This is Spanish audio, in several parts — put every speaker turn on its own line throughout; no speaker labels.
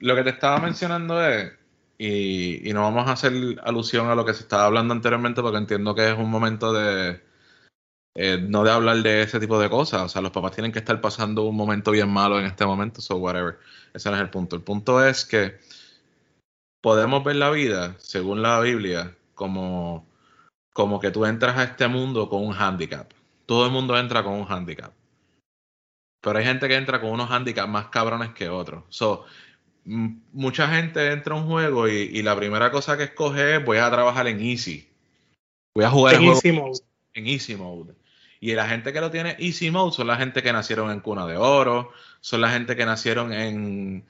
lo que te estaba mencionando es, y, no vamos a hacer alusión a lo que se estaba hablando anteriormente porque entiendo que es un momento de, eh, no de hablar de ese tipo de cosas, o sea, los papás tienen que estar pasando un momento bien malo en este momento, so whatever, ese no es el punto. El punto es que podemos ver la vida, según la Biblia, como, como que tú entras a este mundo con un handicap. Todo el mundo entra con un handicap. Pero hay gente que entra con unos handicaps más cabrones que otros. So, mucha gente entra a un juego y, la primera cosa que escoge es voy a trabajar en easy. Voy a jugar
en easy mode.
En easy mode. Y la gente que lo tiene easy mode son la gente que nacieron en cuna de oro, son la gente que nacieron en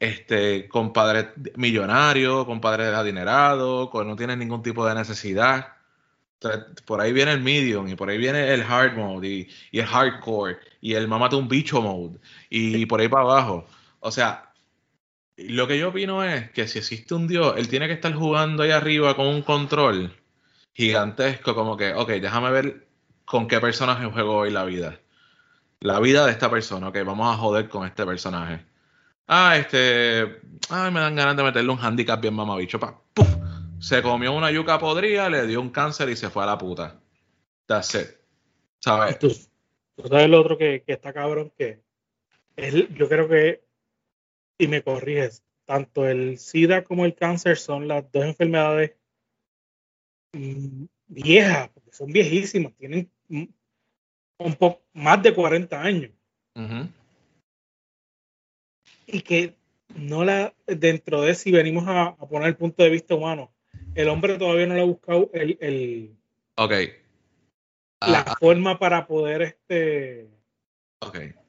este con padres millonarios, con padres adinerados, con no tienen ningún tipo de necesidad. por ahí viene el medium y por ahí viene el hard mode y, y el hardcore y el mamate un bicho mode y por ahí para abajo. O sea, lo que yo opino es que si existe un Dios, él tiene que estar jugando ahí arriba con un control gigantesco, como que, ok, déjame ver con qué personaje juego hoy la vida. La vida de esta persona, ok, vamos a joder con este personaje. Ah, este. Ay, me dan ganas de meterle un handicap bien mamabicho. Pa, ¡puf! Se comió una yuca podrida, le dio un cáncer y se fue a la puta. That's it. ¿Sabes?
¿Tú, sabes lo otro que, que está cabrón? Que es, yo creo que y me corriges, tanto el SIDA como el cáncer son las dos enfermedades mm, viejas, porque son viejísimas, tienen un poco más de 40 años. Y que no la, dentro de si venimos a, poner el punto de vista humano, el hombre todavía no le ha buscado el, el la ah, ah. forma para poder este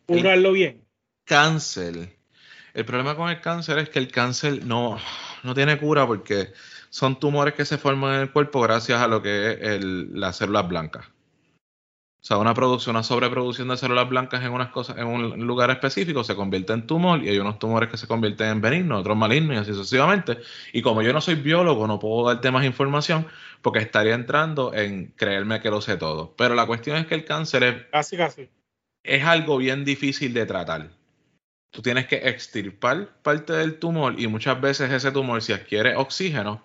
curarlo bien.
Cáncer el problema con el cáncer es que el cáncer no, no tiene cura porque son tumores que se forman en el cuerpo gracias a lo que es el, las células blancas. O sea, una producción, una sobreproducción de células blancas en unas cosas, en un lugar específico se convierte en tumor y hay unos tumores que se convierten en benignos, otros malignos y así sucesivamente. Y como yo no soy biólogo, no puedo darte más información porque estaría entrando en creerme que lo sé todo. Pero la cuestión es que el cáncer es,
casi, casi.
es algo bien difícil de tratar tú tienes que extirpar parte del tumor y muchas veces ese tumor, si adquiere oxígeno,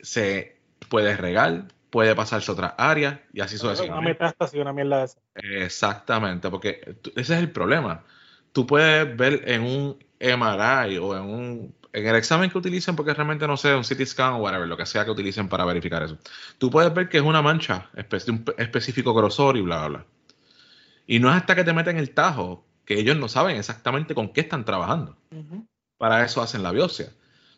se puede regar, puede pasarse a otras áreas y así sucesivamente.
Una metástasis, una mierda de esa.
Exactamente, porque ese es el problema. Tú puedes ver en un MRI o en un en el examen que utilicen, porque realmente no sé, un CT scan o whatever, lo que sea que utilicen para verificar eso. Tú puedes ver que es una mancha, un específico grosor y bla, bla, bla. Y no es hasta que te meten el tajo que ellos no saben exactamente con qué están trabajando. Para eso hacen la biopsia.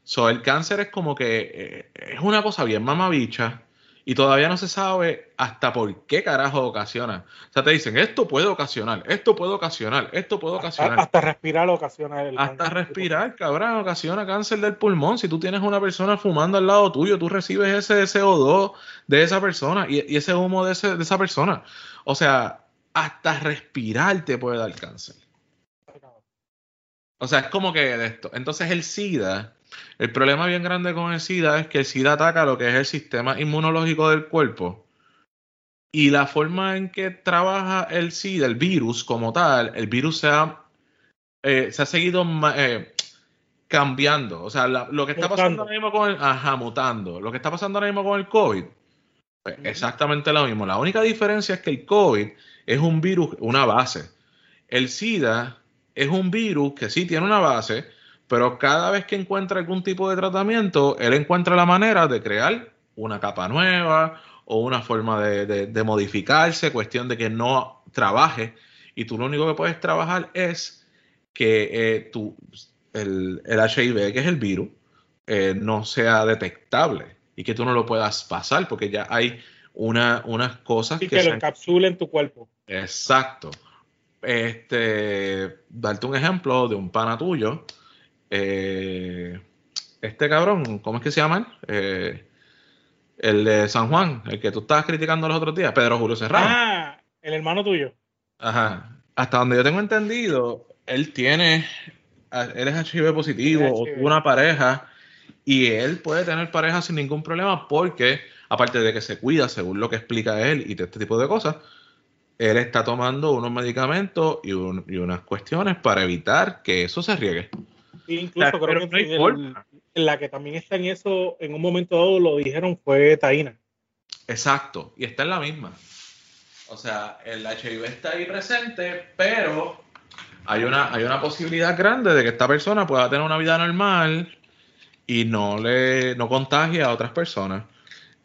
So, el cáncer es como que eh, es una cosa bien mamabicha y todavía no se sabe hasta por qué carajo ocasiona. O sea, te dicen, esto puede ocasionar, esto puede ocasionar, esto puede ocasionar.
Hasta, respirar ocasiona el
Hasta respirar, cabrón, ocasiona cáncer del pulmón. Si tú tienes una persona fumando al lado tuyo, tú recibes ese CO2 de esa persona y, y ese humo de, ese, de esa persona. O sea, hasta respirar te puede dar cáncer. O sea, es como que de esto. Entonces el SIDA, el problema bien grande con el SIDA es que el SIDA ataca lo que es el sistema inmunológico del cuerpo. Y la forma en que trabaja el SIDA, el virus como tal, el virus se ha, eh, se ha seguido eh, cambiando. O sea, lo que está pasando ahora mismo con el... Ajá, mutando. Lo que está pasando ahora mismo con el COVID, pues, exactamente lo mismo. La única diferencia es que el COVID es un virus, una base. El SIDA es un virus que sí tiene una base, pero cada vez que encuentra algún tipo de tratamiento, él encuentra la manera de crear una capa nueva o una forma de, modificarse, cuestión de que no trabaje. Y tú lo único que puedes trabajar es que eh, el, HIV, que es el virus, eh, no sea detectable y que tú no lo puedas pasar, porque ya hay una, unas cosas
y que, lo encapsula en tu cuerpo.
Exacto. Este, darte un ejemplo de un pana tuyo. Eh, este cabrón, ¿cómo es que se llama? Eh, el de San Juan, el que tú estabas criticando los otros días, Pedro Julio Serrano.
Ah, el hermano tuyo.
Ajá. Hasta donde yo tengo entendido, él tiene, él es HIV positivo o tuvo una pareja y él puede tener pareja sin ningún problema porque, aparte de que se cuida según lo que explica él y este tipo de cosas, él está tomando unos medicamentos y, unas cuestiones para evitar que eso se riegue.
Incluso creo que la que también está en eso, en un momento dado lo dijeron, fue Taina.
Exacto, y está en la misma. O sea, el HIV está ahí presente, pero hay una, hay una posibilidad grande de que esta persona pueda tener una vida normal y no le no contagie a otras personas.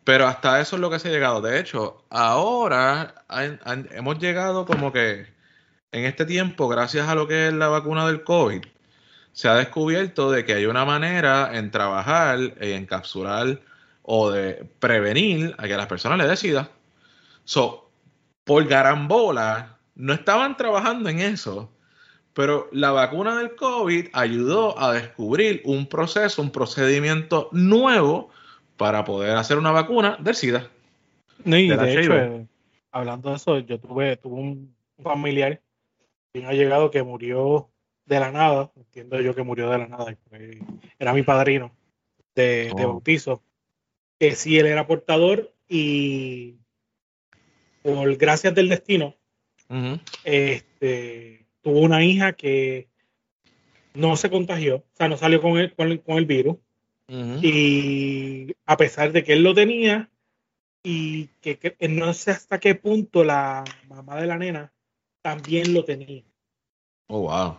Pero hasta eso es lo que se ha llegado. De hecho, ahora hemos llegado como que en este tiempo, gracias a lo que es la vacuna del COVID, se ha descubierto de que hay una manera en trabajar, en encapsular o de prevenir a que las personas le decidan. So, por garambola, no estaban trabajando en eso, pero la vacuna del COVID ayudó a descubrir un proceso, un procedimiento nuevo para poder hacer una vacuna del SIDA.
de, hecho, eh, hablando de eso, yo tuve, tuve un familiar que ha llegado que murió de la nada, entiendo yo que murió de la nada, era mi padrino de, oh. bautizo, que sí él era portador y por gracias del destino, este, tuvo una hija que no se contagió, o sea, no salió con el, con el, virus, y a pesar de que él lo tenía, y que, que, no sé hasta qué punto la mamá de la nena también lo tenía.
Oh, wow.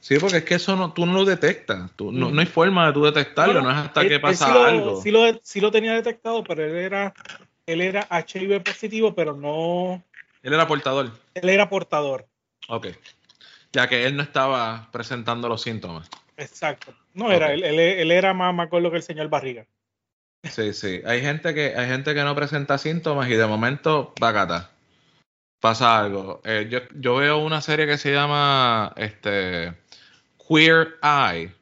Sí, porque es que eso no, tú no lo detectas. Tú, no, no, hay forma de tú detectarlo, no es hasta que pasa algo.
Sí lo, sí lo tenía detectado, pero él era, él era HIV positivo, pero no.
Él era portador.
Él era portador.
Ok. Ya que él no estaba presentando los síntomas.
Exacto. No era, él, él, era más, más lo que el señor Barriga.
Sí, sí. Hay gente que, hay gente que no presenta síntomas y de momento, bacata. Pasa algo. Eh, yo, yo veo una serie que se llama este Queer Eye,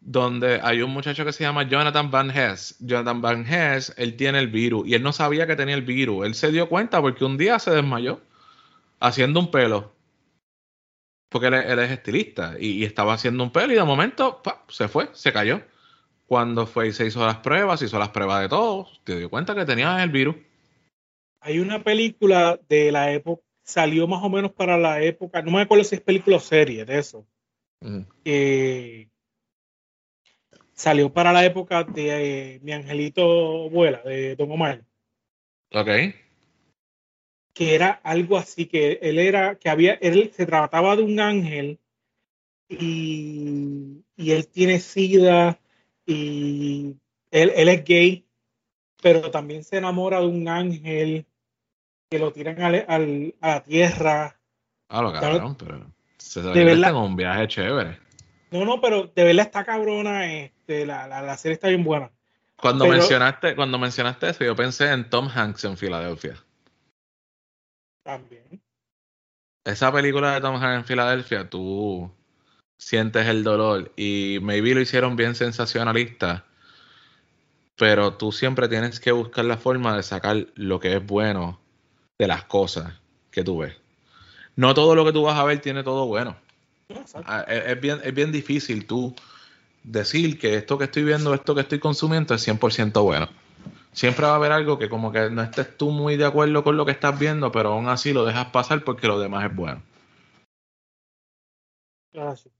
donde hay un muchacho que se llama Jonathan Van Hess. Jonathan Van Hess, él tiene el virus y él no sabía que tenía el virus. Él se dio cuenta porque un día se desmayó haciendo un pelo. Porque él, es estilista y, estaba haciendo un pelo y de momento se fue, se cayó. Cuando fue y se hizo las pruebas, hizo las pruebas de todo, se dio cuenta que tenía el virus.
Hay una película de la época, salió más o menos para la época, no me acuerdo si es película o serie de eso, que salió para la época de eh, Mi Angelito Vuela, de Don Omar.
Ok.
Que era algo así, que él era, que había, él se trataba de un ángel y, él tiene sida y él, es gay, pero también se enamora de un ángel que lo tiran al, a la tierra.
Ah, lo cabrón, pero de verdad, un viaje chévere.
No, no, pero de verdad está cabrona. Este, la, la, serie está bien buena.
Cuando mencionaste, cuando mencionaste eso, yo pensé en Tom Hanks en Filadelfia.
También.
Esa película de Tom Hanks en Filadelfia, tú sientes el dolor y maybe lo hicieron bien sensacionalista, pero tú siempre tienes que buscar la forma de sacar lo que es bueno de las cosas que tú ves no todo lo que tú vas a ver tiene todo bueno. Ah, es, bien, es bien difícil tú decir que esto que estoy viendo, esto que estoy consumiendo es 100% bueno. Siempre va a haber algo que como que no estés tú muy de acuerdo con lo que estás viendo, pero aún así lo dejas pasar porque lo demás es bueno.
Gracias.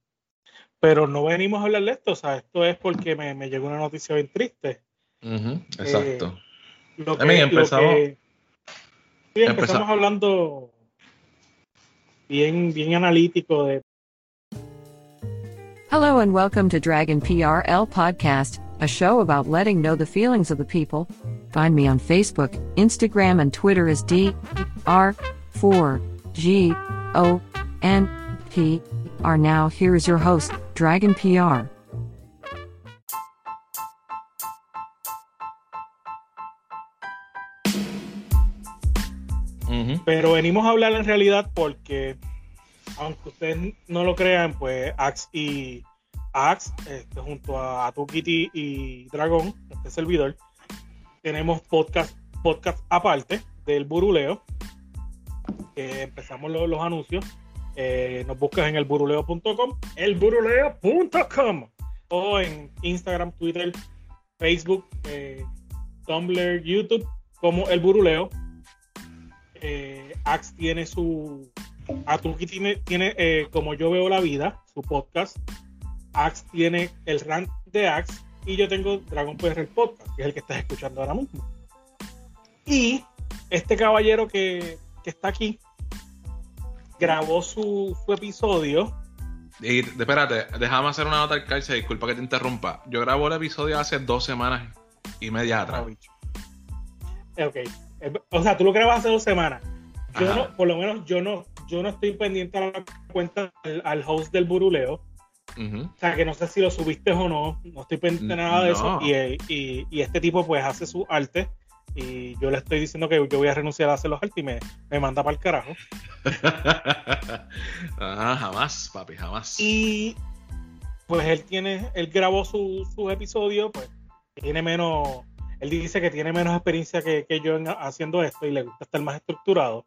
Pero no venimos a hablar de esto, o sea, esto es porque me, llegó una noticia bien triste.
exacto.
Eh, lo que, empezamos, sí, empezamos hablando bien, bien analítico de
Hello and welcome to Dragon PRL Podcast, a show about letting know the feelings of the people. Find me on Facebook, Instagram, and Twitter as D R 4 G O N P R. Now, here is your host, Dragon PR.
Pero venimos a hablar en realidad porque, aunque ustedes no lo crean, pues Axe y Axe, este, junto a Atukiti y Dragón, este servidor. Tenemos podcast, podcast aparte del Buruleo. empezamos los, anuncios. Eh, nos buscas en elburuleo.com, elburuleo.com o en Instagram, Twitter, Facebook, eh, Tumblr, YouTube como El Buruleo. Eh, Axe tiene su. Atuki tiene, tiene eh, como yo veo la vida, su podcast. Axe tiene el rant de Axe. Y yo tengo Dragon PR el podcast, que es el que estás escuchando ahora mismo. Y este caballero que, que está aquí grabó su, su episodio.
Y espérate, déjame hacer una nota al calce, disculpa que te interrumpa. Yo grabo el episodio hace dos semanas y media atrás.
Eh, Ok. Eh, O sea, tú lo grabas hace dos semanas. Yo no, por lo menos yo no, yo no estoy pendiente a la cuenta al, al host del buruleo. O sea, que no sé si lo subiste o no. No estoy pendiente nada de eso. Y, y- y este tipo pues hace su arte. Y yo le estoy diciendo que yo voy a renunciar a hacer los artes y me, me manda para el carajo.
Ah, jamás, papi, jamás.
Y pues él tiene, él grabó su, su episodio, pues tiene menos, él dice que tiene menos experiencia que, que yo en- haciendo esto y le gusta estar más estructurado.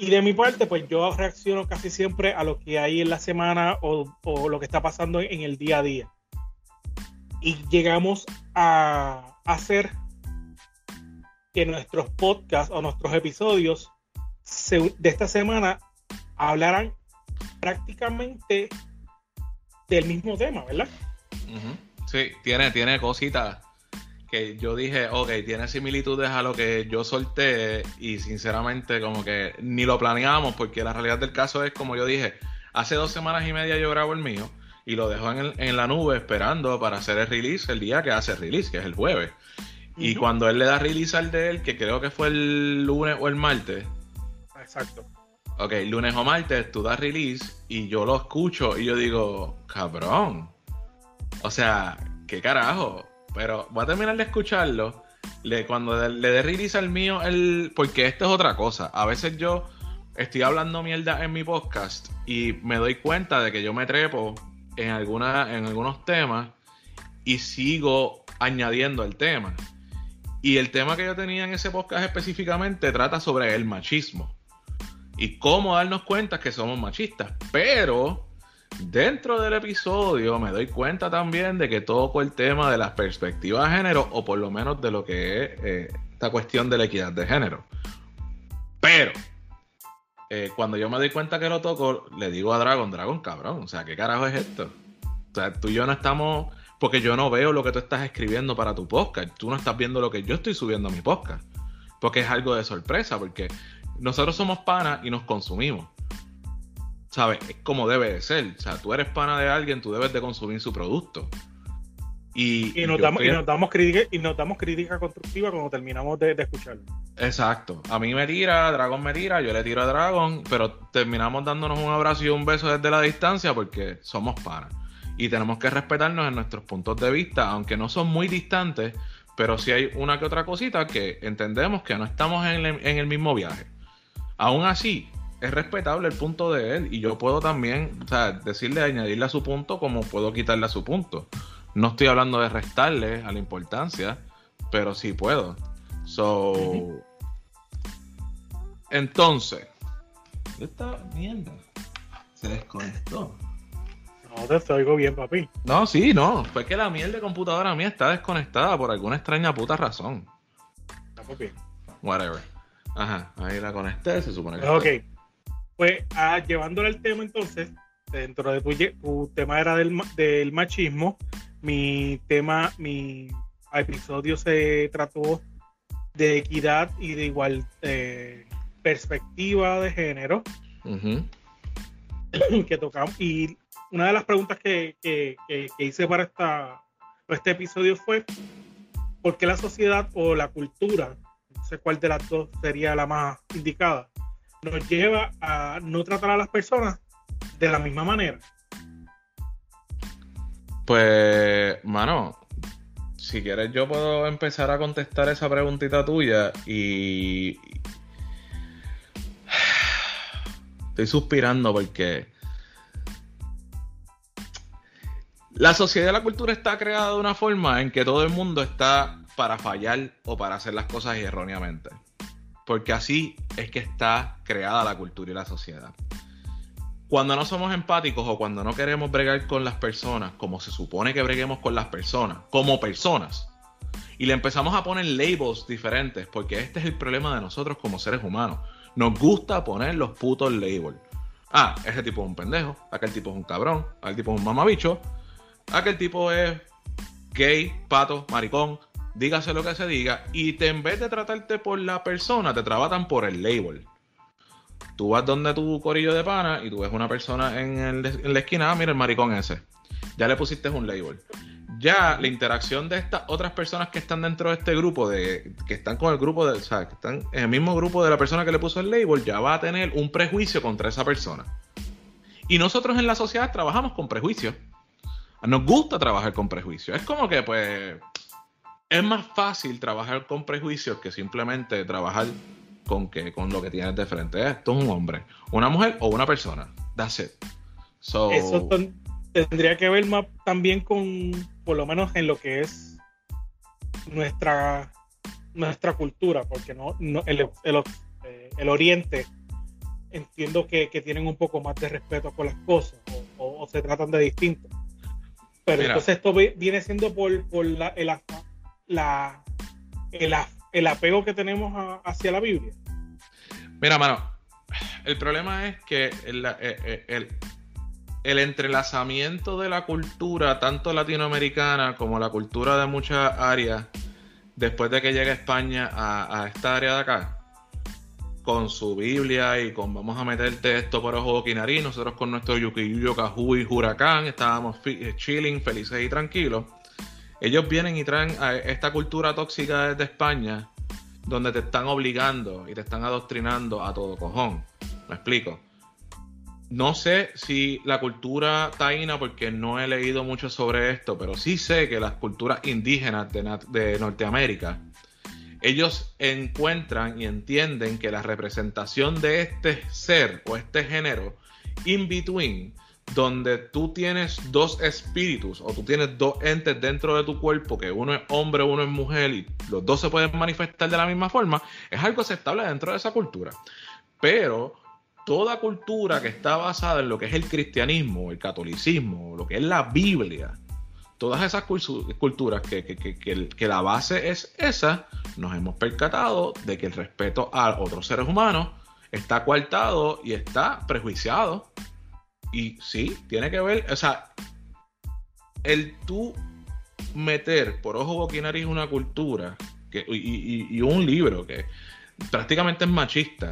Y de mi parte, pues yo reacciono casi siempre a lo que hay en la semana o, o lo que está pasando en el día a día. Y llegamos a hacer que nuestros podcasts o nuestros episodios de esta semana hablaran prácticamente del mismo tema, ¿verdad?
Sí, tiene, tiene cositas que yo dije, ok, tiene similitudes a lo que yo solté y sinceramente como que ni lo planeamos porque la realidad del caso es como yo dije, hace dos semanas y media yo grabo el mío y lo dejo en, el- en la nube esperando para hacer el release el día que hace el release, que es el jueves. Y cuando él le da release al de él, que creo que fue el lunes o el martes,
Exacto.
Ok, lunes o martes tú das release y yo lo escucho y yo digo, cabrón. O sea, qué carajo. Pero voy a terminar de escucharlo. Cuando le dé release al mío, el, porque esto es otra cosa. A veces yo estoy hablando mierda en mi podcast y me doy cuenta de que yo me trepo en, alguna, en algunos temas y sigo añadiendo el tema. Y el tema que yo tenía en ese podcast específicamente trata sobre el machismo y cómo darnos cuenta que somos machistas. Pero dentro del episodio me doy cuenta también de que toco el tema de las perspectivas de género, o por lo menos de lo que es eh, esta cuestión de la equidad de género. Pero eh, cuando yo me doy cuenta que lo toco, le digo a Dragon, Dragon, cabrón, o sea, ¿qué carajo es esto? O sea, tú y yo no estamos, porque yo no veo lo que tú estás escribiendo para tu podcast, tú no estás viendo lo que yo estoy subiendo a mi podcast, porque es algo de sorpresa, porque nosotros somos panas y nos consumimos. ¿Sabes? Es como debe de ser. O sea, tú eres pana de alguien, tú debes de consumir su producto. Y,
Y nos,
yo
damos, y damos crítica, y nos damos crítica constructiva cuando terminamos de, de escucharlo.
Exacto. A mí me tira, Dragon me tira, yo le tiro a Dragon, pero terminamos dándonos un abrazo y un beso desde la distancia porque somos panas. Y tenemos que respetarnos en nuestros puntos de vista, aunque no son muy distantes, pero sí hay una que otra cosita que entendemos que no estamos en el, en el mismo viaje. Aún así, es respetable el punto de él y yo puedo también, o sea, decirle, añadirle a su punto como puedo quitarle a su punto. No estoy hablando de restarle a la importancia, pero sí puedo. So, entonces, esta mierda se desconectó.
No te, oigo bien, papi.
No, sí, no. Fue que la mierda de computadora mía está desconectada por alguna extraña puta razón.
Estamos bien.
Whatever. Ajá, ahí la conecté, se supone que.
Ok. Pues ah, llevándole el tema entonces, dentro de tu, tema era del, ma- del machismo, mi tema, mi episodio se trató de equidad y de igual eh, perspectiva de género que tocamos. Y una de las preguntas que, que- que- que hice para esta, para este episodio fue ¿por qué la sociedad o la cultura, no sé cuál de las dos sería la más indicada, nos lleva a no tratar a las personas de la misma manera?
Pues, mano, si quieres yo puedo empezar a contestar esa preguntita tuya y... Estoy suspirando porque La sociedad y la cultura está creada de una forma en que todo el mundo está para fallar o para hacer las cosas erróneamente. Porque así es que está creada la cultura y la sociedad. Cuando no somos empáticos o cuando no queremos bregar con las personas como se supone que breguemos con las personas, como personas, y le empezamos a poner labels diferentes, porque este es el problema de nosotros como seres humanos. Nos gusta poner los putos labels. Ah, ese tipo es un pendejo, aquel tipo es un cabrón, aquel tipo es un mamabicho, aquel tipo es gay, pato, maricón, dígase lo que se diga, y te, en vez de tratarte por la persona, te tratan por el label. Tú vas donde tu corillo de pana y tú ves una persona en, en la esquina, ah, mira el maricón ese. Ya le pusiste un label. Ya la interacción de estas otras personas que están dentro de este grupo, de, que están con el grupo de, o sea, que están en el mismo grupo de la persona que le puso el label, ya va a tener un prejuicio contra esa persona. Y nosotros en la sociedad trabajamos con prejuicios. Nos gusta trabajar con prejuicios. Es como que, pues, es más fácil trabajar con prejuicios que simplemente trabajar con, que, con lo que tienes de frente. Esto es un hombre, una mujer o una persona. That's it.
Eso tendría que ver más también con, por lo menos en lo que es nuestra, nuestra cultura, porque no, el, el, Oriente entiendo que, tienen un poco más de respeto con las cosas o, se tratan de distinto. Pero entonces esto viene siendo por, por la, el, la, el, el apego que tenemos hacia la Biblia.
Mira, mano, el problema es que el, el, entrelazamiento de la cultura, tanto latinoamericana como la cultura de muchas áreas, después de que llega España a, esta área de acá, con su Biblia y con vamos a meterte esto por ojo nariz, nosotros con nuestro Yukiyuyo, Kahu y Huracán estábamos chilling, felices y tranquilos. Ellos vienen y traen a esta cultura tóxica desde España donde te están obligando y te están adoctrinando a todo cojón. ¿Me explico? No sé si la cultura taína, porque no he leído mucho sobre esto, pero sí sé que las culturas indígenas de, de Norteamérica, ellos encuentran y entienden que la representación de este ser o este género in between donde tú tienes dos espíritus o tú tienes dos entes dentro de tu cuerpo, que uno es hombre, uno es mujer y los dos se pueden manifestar de la misma forma, es algo aceptable dentro de esa cultura. Pero toda cultura que está basada en lo que es el cristianismo, el catolicismo, lo que es la Biblia, todas esas culturas que, que, la base es esa, nos hemos percatado de que el respeto a otros seres humanos está coartado y está prejuiciado y sí, tiene que ver, o sea, el tú meter por ojo, boca y nariz una cultura que, y, un libro que prácticamente es machista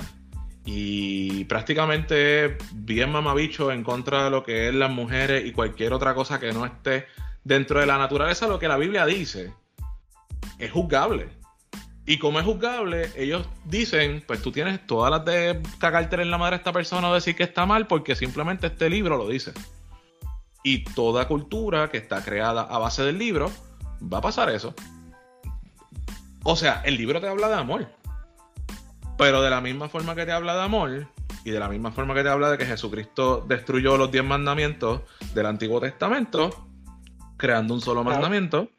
y prácticamente es bien mamabicho en contra de lo que es las mujeres y cualquier otra cosa que no esté dentro de la naturaleza, lo que la Biblia dice, es juzgable. Y como es juzgable, ellos dicen, pues tú tienes todas las de cagarte en la madre a esta persona o decir que está mal porque simplemente este libro lo dice. Y toda cultura que está creada a base del libro, va a pasar eso. O sea, el libro te habla de amor. Pero de la misma forma que te habla de amor, y de la misma forma que te habla de que Jesucristo destruyó los diez mandamientos del Antiguo Testamento, creando un solo mandamiento.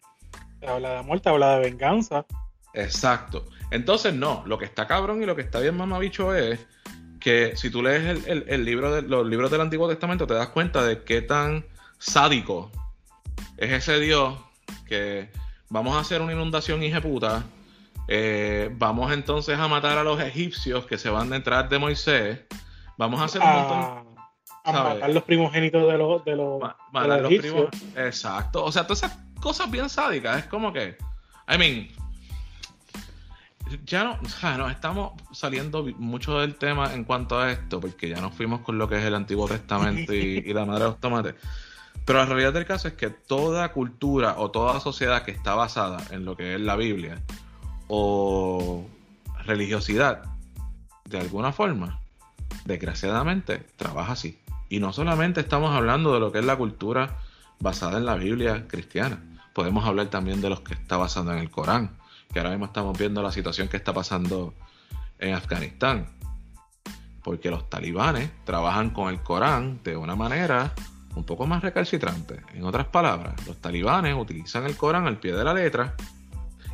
Te habla de amor, te habla de venganza.
Exacto. Entonces, no, lo que está cabrón y lo que está bien mamabicho es que si tú lees el, libro de, los libros del Antiguo Testamento, te das cuenta de qué tan sádico es ese Dios que vamos a hacer una inundación hija puta. Eh, vamos entonces a matar a los egipcios que se van detrás de Moisés. Vamos a hacer un montón.
A matar los primogénitos de los, de los,
egipcios. Exacto. O sea, todas esas cosas bien sádicas. Es como que. I mean, ya no, sea, nos estamos saliendo mucho del tema en cuanto a esto, porque ya nos fuimos con lo que es el Antiguo Testamento y, la madre de los tomates. Pero la realidad del caso es que toda cultura o toda sociedad que está basada en lo que es la Biblia o religiosidad, de alguna forma, desgraciadamente, trabaja así. Y no solamente estamos hablando de lo que es la cultura basada en la Biblia cristiana, podemos hablar también de los que está basado en el Corán que ahora mismo estamos viendo la situación que está pasando en Afganistán. Porque los talibanes trabajan con el Corán de una manera un poco más recalcitrante. En otras palabras, los talibanes utilizan el Corán al pie de la letra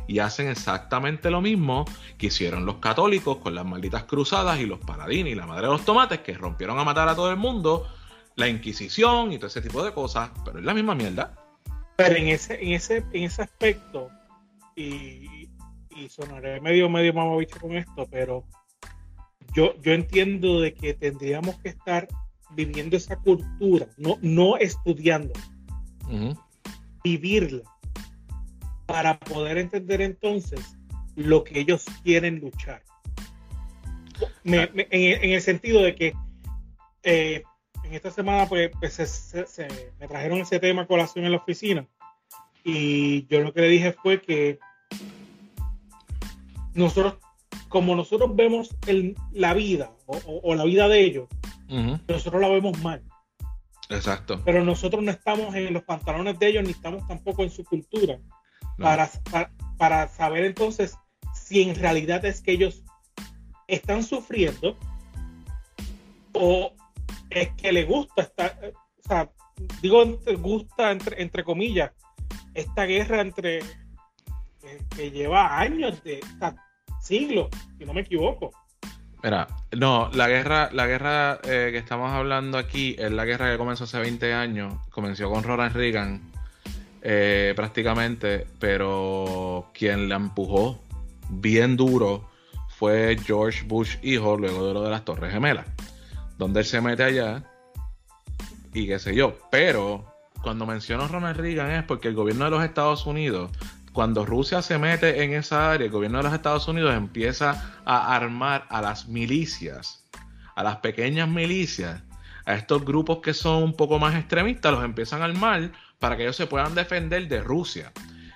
y hacen exactamente lo mismo que hicieron los católicos con las malditas cruzadas y los paladines y la madre de los tomates que rompieron a matar a todo el mundo, la Inquisición y todo ese tipo de cosas, pero es la misma mierda.
Pero en ese, en ese, en ese aspecto, y, y sonaré medio, medio mamabicho con esto, pero yo, yo entiendo de que tendríamos que estar viviendo esa cultura, no, no estudiando, vivirla, para poder entender entonces lo que ellos quieren luchar. en, el sentido de que eh, en esta semana pues, pues se, me trajeron ese tema a colación en la oficina y yo lo que le dije fue que nosotros, como nosotros vemos la vida o, la vida de ellos, nosotros la vemos mal.
Exacto.
Pero nosotros no estamos en los pantalones de ellos ni estamos tampoco en su cultura para, para, saber entonces si en realidad es que ellos están sufriendo o es que les gusta estar, o sea, digo gusta entre, entre comillas, esta guerra entre que, lleva años de siglos, si no me equivoco.
Mira, no, la guerra, la guerra eh, que estamos hablando aquí es la guerra que comenzó hace 20 años, comenzó con Ronald Reagan eh, prácticamente, pero quien la empujó bien duro fue George Bush hijo luego de lo de las Torres Gemelas, donde él se mete allá y qué sé yo. Pero cuando menciono Ronald Reagan es porque el gobierno de los Estados Unidos, cuando Rusia se mete en esa área, el gobierno de los Estados Unidos empieza a armar a las milicias, a las pequeñas milicias, a estos grupos que son un poco más extremistas, los empiezan a armar para que ellos se puedan defender de Rusia.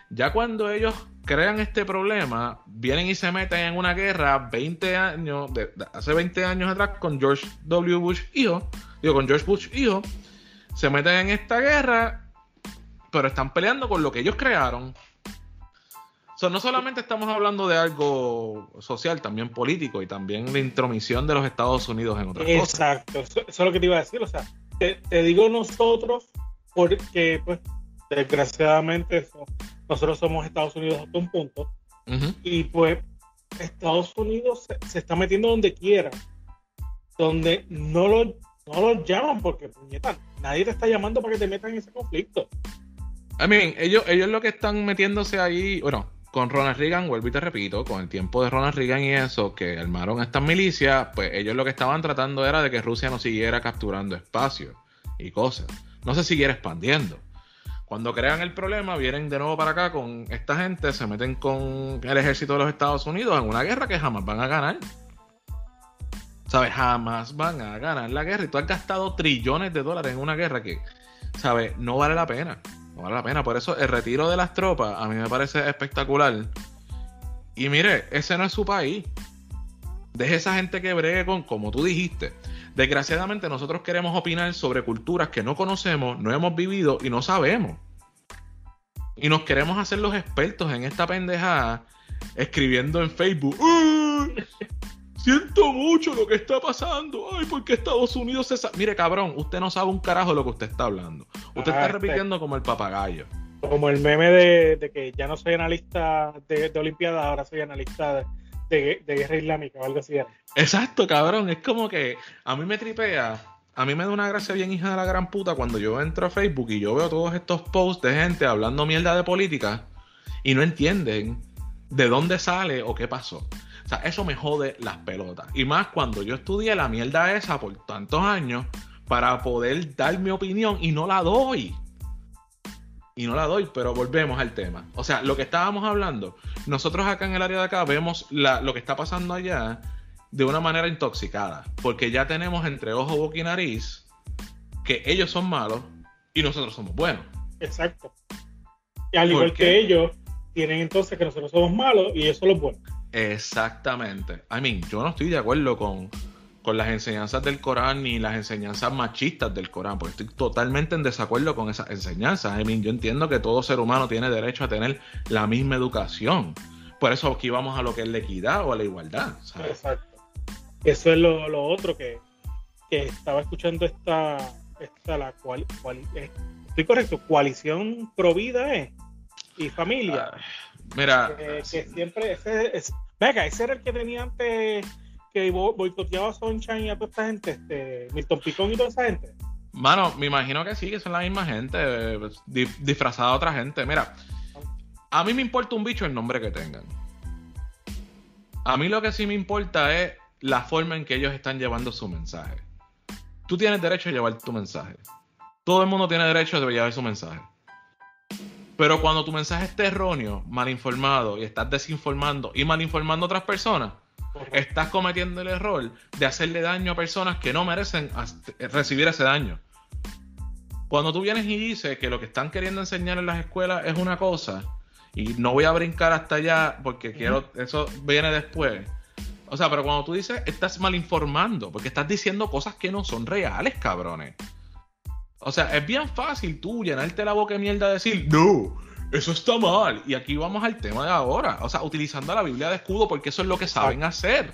Ya cuando ellos crean este problema, vienen y se meten en una guerra 20 años, de, hace 20 años atrás con George W. Bush hijo, digo, con George Bush hijo, se meten en esta guerra, pero están peleando con lo que ellos crearon. No solamente estamos hablando de algo social, también político y también de intromisión de los Estados Unidos en otras
cosas. Exacto, eso, es lo que te iba a decir. O sea, te digo nosotros porque pues desgraciadamente nosotros somos Estados Unidos hasta un punto y pues Estados Unidos se, está metiendo donde quiera, donde no lo, no lo llaman porque puñeta, nadie te está llamando para que te metan en ese conflicto.
I mean, ellos, ellos lo que están metiéndose ahí, bueno, con Ronald Reagan, vuelvo y te repito, con el tiempo de Ronald Reagan y eso, que armaron estas milicias, pues ellos lo que estaban tratando era de que Rusia no siguiera capturando espacio y cosas no se siguiera expandiendo. Cuando crean el problema, vienen de nuevo para acá con esta gente, se meten con el ejército de los Estados Unidos en una guerra que jamás van a ganar. ¿Sabes? Jamás van a ganar la guerra. Y tú has gastado trillones de dólares en una guerra que, ¿sabes? No vale la pena. Vale la pena. Por eso el retiro de las tropas a mí me parece espectacular. Y mire, ese no es su país. Deje esa gente que bregue con, como tú dijiste, Desgraciadamente nosotros queremos opinar sobre culturas que no conocemos, no hemos vivido y no sabemos. Y nos queremos hacer los expertos en esta pendejada escribiendo en Facebook. Siento mucho lo que está pasando. Ay, porque Estados Unidos se... Mire, cabrón, usted no sabe un carajo de lo que usted está hablando. Usted está repitiendo como el papagayo.
Como el meme de, que ya no soy analista de, de Olimpiadas, ahora soy analista de, de, guerra islámica o algo así.
Exacto, cabrón. Es como que a mí me tripea. A mí me da una gracia bien hija de la gran puta cuando yo entro a Facebook y yo veo todos estos posts de gente hablando mierda de política y no entienden de dónde sale o qué pasó. Sea, eso me jode las pelotas. Y más cuando yo estudié la mierda esa por tantos años para poder dar mi opinión y no la doy y no la doy, pero volvemos al tema. O sea, lo que estábamos hablando, nosotros acá en el área de acá vemos lo que está pasando allá de una manera intoxicada, porque ya tenemos entre ojo, boca y nariz que ellos son malos y nosotros somos buenos.
Exacto. Y al igual que ellos, tienen entonces que nosotros somos malos y ellos son los buenos.
Exactamente. I mean, yo no estoy de acuerdo con, con las enseñanzas del Corán ni las enseñanzas machistas del Corán, porque estoy totalmente en desacuerdo con esas enseñanzas. I mean, yo entiendo que todo ser humano tiene derecho a tener la misma educación. Por eso aquí vamos a lo que es la equidad o a la igualdad.
Exacto. Eso es lo, otro que, estaba escuchando esta, está la cual, cual eh, estoy correcto, coalición Provida eh, y familia.
Ah, mira,
Eh, que siempre ese es, venga, ese era el que tenía antes que bo- boicoteaba a Sunshine y a toda esta gente, este, Milton Picón y toda esa gente.
mano, me imagino que sí, que son la misma gente, eh, di- disfrazada de otra gente. Mira, a mí me importa un bicho el nombre que tengan. A mí lo que sí me importa es la forma en que ellos están llevando su mensaje. Tú tienes derecho a llevar tu mensaje. Todo el mundo tiene derecho de llevar su mensaje. Pero cuando tu mensaje es erróneo, mal informado y estás desinformando y mal informando a otras personas, estás cometiendo el error de hacerle daño a personas que no merecen recibir ese daño. Cuando tú vienes y dices que lo que están queriendo enseñar en las escuelas es una cosa, y no voy a brincar hasta allá porque quiero, eso viene después. O sea, pero cuando tú dices, estás mal informando, porque estás diciendo cosas que no son reales, cabrones. O sea, es bien fácil tú llenarte la boca de mierda y decir, no, eso está mal. Y aquí vamos al tema de ahora. O sea, utilizando la Biblia de escudo porque eso es lo que saben hacer.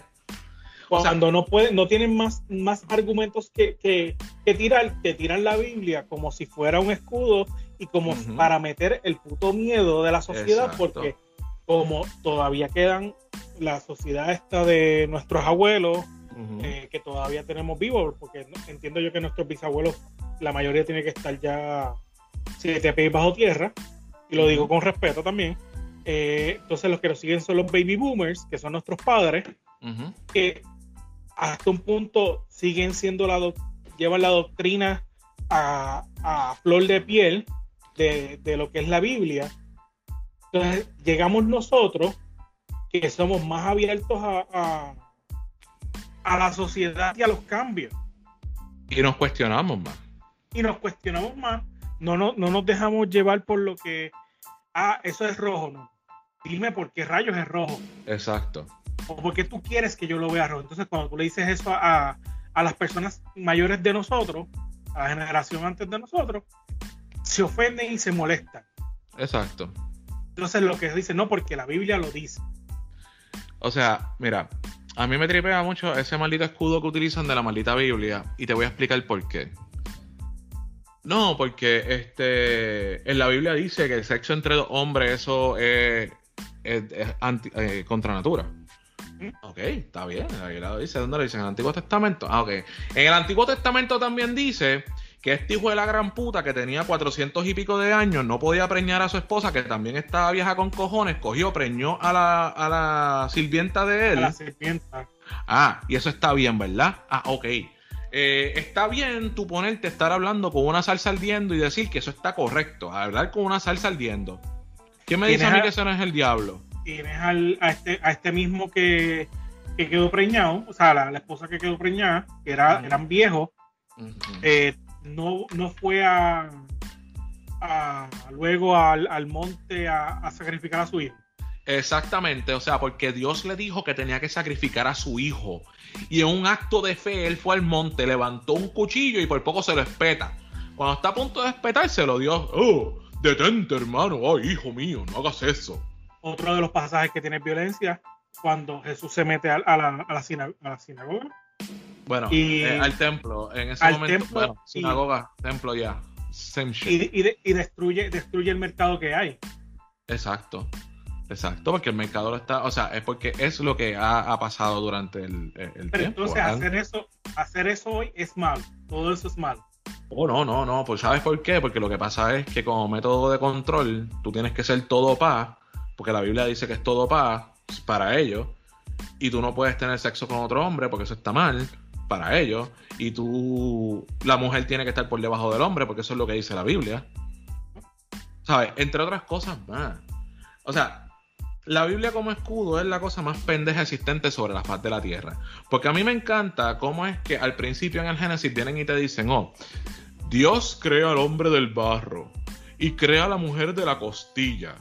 O sea-
Cuando no pueden, no tienen más, más argumentos que, que, que tirar, que tiran la Biblia como si fuera un escudo y como para meter el puto miedo de la sociedad,
Exacto.
porque como todavía quedan la sociedad esta de nuestros abuelos, eh, que todavía tenemos vivos, porque entiendo yo que nuestros bisabuelos, la mayoría tiene que estar ya siete pies bajo tierra, y lo digo con respeto también. Eh, entonces los que nos siguen son los baby boomers, que son nuestros padres, que hasta un punto siguen siendo la llevan la doctrina a, a flor de piel de, de lo que es la Biblia. Entonces llegamos nosotros que somos más abiertos a, a, a la sociedad y a los cambios
Y nos cuestionamos más.
Y nos cuestionamos más. No, no, no nos dejamos llevar por lo que, ah, eso es rojo, no. Dime por qué rayos es rojo.
Exacto.
o porque tú quieres que yo lo vea rojo. Entonces, cuando tú le dices eso a, a las personas mayores de nosotros, a la generación antes de nosotros, se ofenden y se molestan.
Exacto.
Entonces, lo que dicen, no, porque la Biblia lo dice.
O sea, mira, a mí me tripea mucho ese maldito escudo que utilizan de la maldita Biblia y te voy a explicar por qué. No, porque este en la Biblia dice que el sexo entre dos hombres eso es, es- es anti- eh, contra natura.
¿Mm?
Ok, está bien. Ahí lo dice. ¿Dónde lo dice? En el Antiguo Testamento. Ah, ok. En el Antiguo Testamento también dice que este hijo de la gran puta que tenía 400 y pico de años no podía preñar a su esposa, que también estaba vieja con cojones, cogió, preñó a la, a la sirvienta de
A
él.
la serpiente.
Ah, y eso está bien, ¿verdad? Ah, ok. Eh, está bien tú ponerte a estar hablando con una salsa ardiendo y decir que eso está correcto. Hablar con una salsa ardiendo. ¿Quién me dice a mí que eso no es el diablo?
Tienes al, a, este, a este mismo que, que quedó preñado, o sea, la, la esposa que quedó preñada, que era, eran viejos, eh, no, no fue a, a- luego al, al monte a, a sacrificar a su hijo.
Exactamente, o sea, porque Dios le dijo que tenía que sacrificar a su hijo. Y en un acto de fe, él fue al monte, levantó un cuchillo y por poco se lo espeta. Cuando está a punto de espetárselo, Dios, oh, detente, hermano, ay, hijo mío, no hagas eso.
Otro de los pasajes que tiene violencia, cuando Jesús se mete a, la, a la sina- a la sinagoga.
Bueno,
Y-
eh, al templo, en ese
al
momento,
templo
bueno,
y-
sinagoga, templo ya, same shit.
y, y de- y destruye, destruye el mercado que hay.
Exacto, exacto, porque el mercado lo está, o sea, es porque es lo que ha, ha pasado durante el, el-
Pero
tiempo.
entonces hacer eso, hacer eso hoy es malo. Todo eso es malo.
Oh, no, no, no, pues ¿sabes por qué? Porque lo que pasa es que como método de control, tú tienes que ser todo paz, porque la Biblia dice que es todo paz para ellos, y tú no puedes tener sexo con otro hombre porque eso está mal para ellos, y tú, la mujer tiene que estar por debajo del hombre porque eso es lo que dice la Biblia. ¿Sabes? Entre otras cosas más. O sea, la Biblia como escudo es la cosa más pendeja existente sobre la faz de la tierra. Porque a mí me encanta cómo es que al principio en el Génesis vienen y te dicen, oh, Dios crea al hombre del barro y crea a la mujer de la costilla.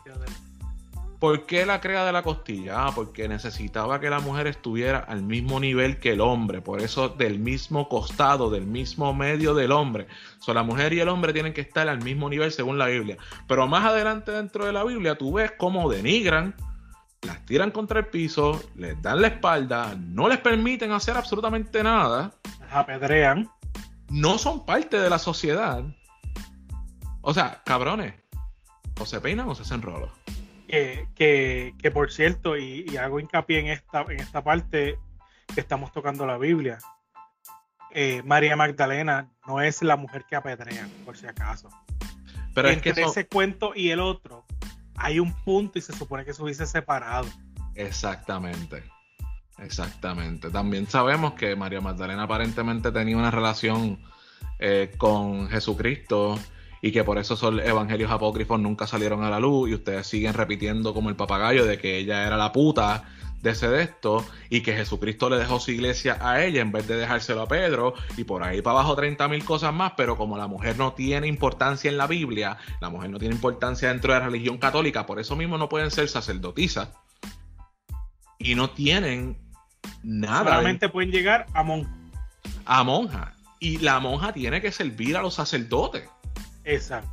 ¿Por qué la crea de la costilla? Ah, porque necesitaba que la mujer estuviera al mismo nivel que el hombre, por eso del mismo costado, del mismo medio del hombre. O sea, la mujer y el hombre tienen que estar al mismo nivel según la Biblia. Pero más adelante dentro de la Biblia tú ves cómo denigran, las tiran contra el piso, les dan la espalda, no les permiten hacer absolutamente nada.
Las apedrean.
no son parte de la sociedad. O sea, cabrones, o se peinan o se hacen rolos.
Que, que, que por cierto, y, y, hago hincapié en esta, en esta parte que estamos tocando la Biblia. Eh, María Magdalena no es la mujer que apedrean, por si acaso. Pero Entre es que ese cuento y el otro hay un punto y se supone que se hubiese separado.
Exactamente. Exactamente. También sabemos que María Magdalena aparentemente tenía una relación eh, con Jesucristo y que por eso esos evangelios apócrifos nunca salieron a la luz y ustedes siguen repitiendo como el papagayo de que ella era la puta de ese de esto y que Jesucristo le dejó su iglesia a ella en vez de dejárselo a Pedro y por ahí para abajo 30 mil cosas más, pero como la mujer no tiene importancia en la Biblia, la mujer no tiene importancia dentro de la religión católica, por eso mismo no pueden ser sacerdotisas y no tienen nada.
Solamente pueden llegar a monja.
A monja. Y la monja tiene que servir a los sacerdotes.
Exacto.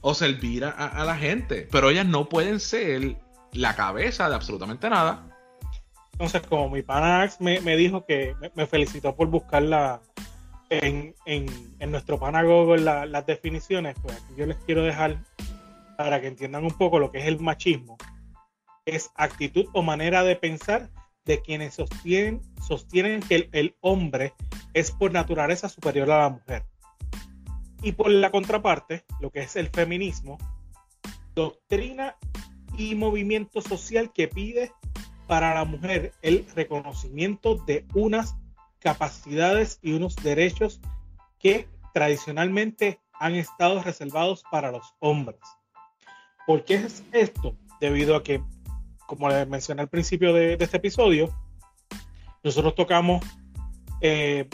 O servir a, la gente. Pero ellas no pueden ser la cabeza de absolutamente nada.
Entonces, como mi pana me, me dijo que me, felicitó por buscarla en, en, nuestro pana Google las definiciones, pues yo les quiero dejar para que entiendan un poco lo que es el machismo. Es actitud o manera de pensar de quienes sostienen, sostienen que el, hombre es por naturaleza superior a la mujer. Y por la contraparte, lo que es el feminismo, doctrina y movimiento social que pide para la mujer el reconocimiento de unas capacidades y unos derechos que tradicionalmente han estado reservados para los hombres. ¿Por qué es esto? Debido a que como les mencioné al principio de, este episodio, nosotros tocamos, eh,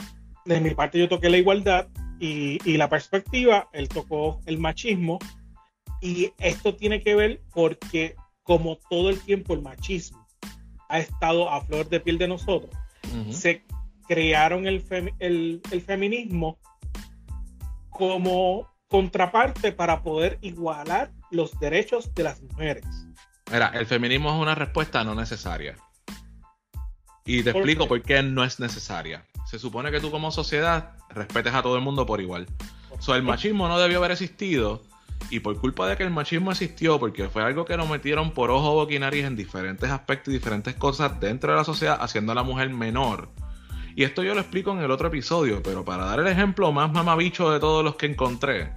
de mi parte yo toqué la igualdad y, la perspectiva, él tocó el machismo y esto tiene que ver porque como todo el tiempo el machismo ha estado a flor de piel de nosotros, se crearon el, el, el feminismo como contraparte para poder igualar los derechos de las mujeres.
Mira, el feminismo es una respuesta no necesaria. Y te explico por qué no es necesaria. Se supone que tú como sociedad respetes a todo el mundo por igual. O sea, el machismo no debió haber existido y por culpa de que el machismo existió, porque fue algo que nos metieron por ojo boquinariz en diferentes aspectos y diferentes cosas dentro de la sociedad, haciendo a la mujer menor. Y esto yo lo explico en el otro episodio, pero para dar el ejemplo más mamabicho de todos los que encontré.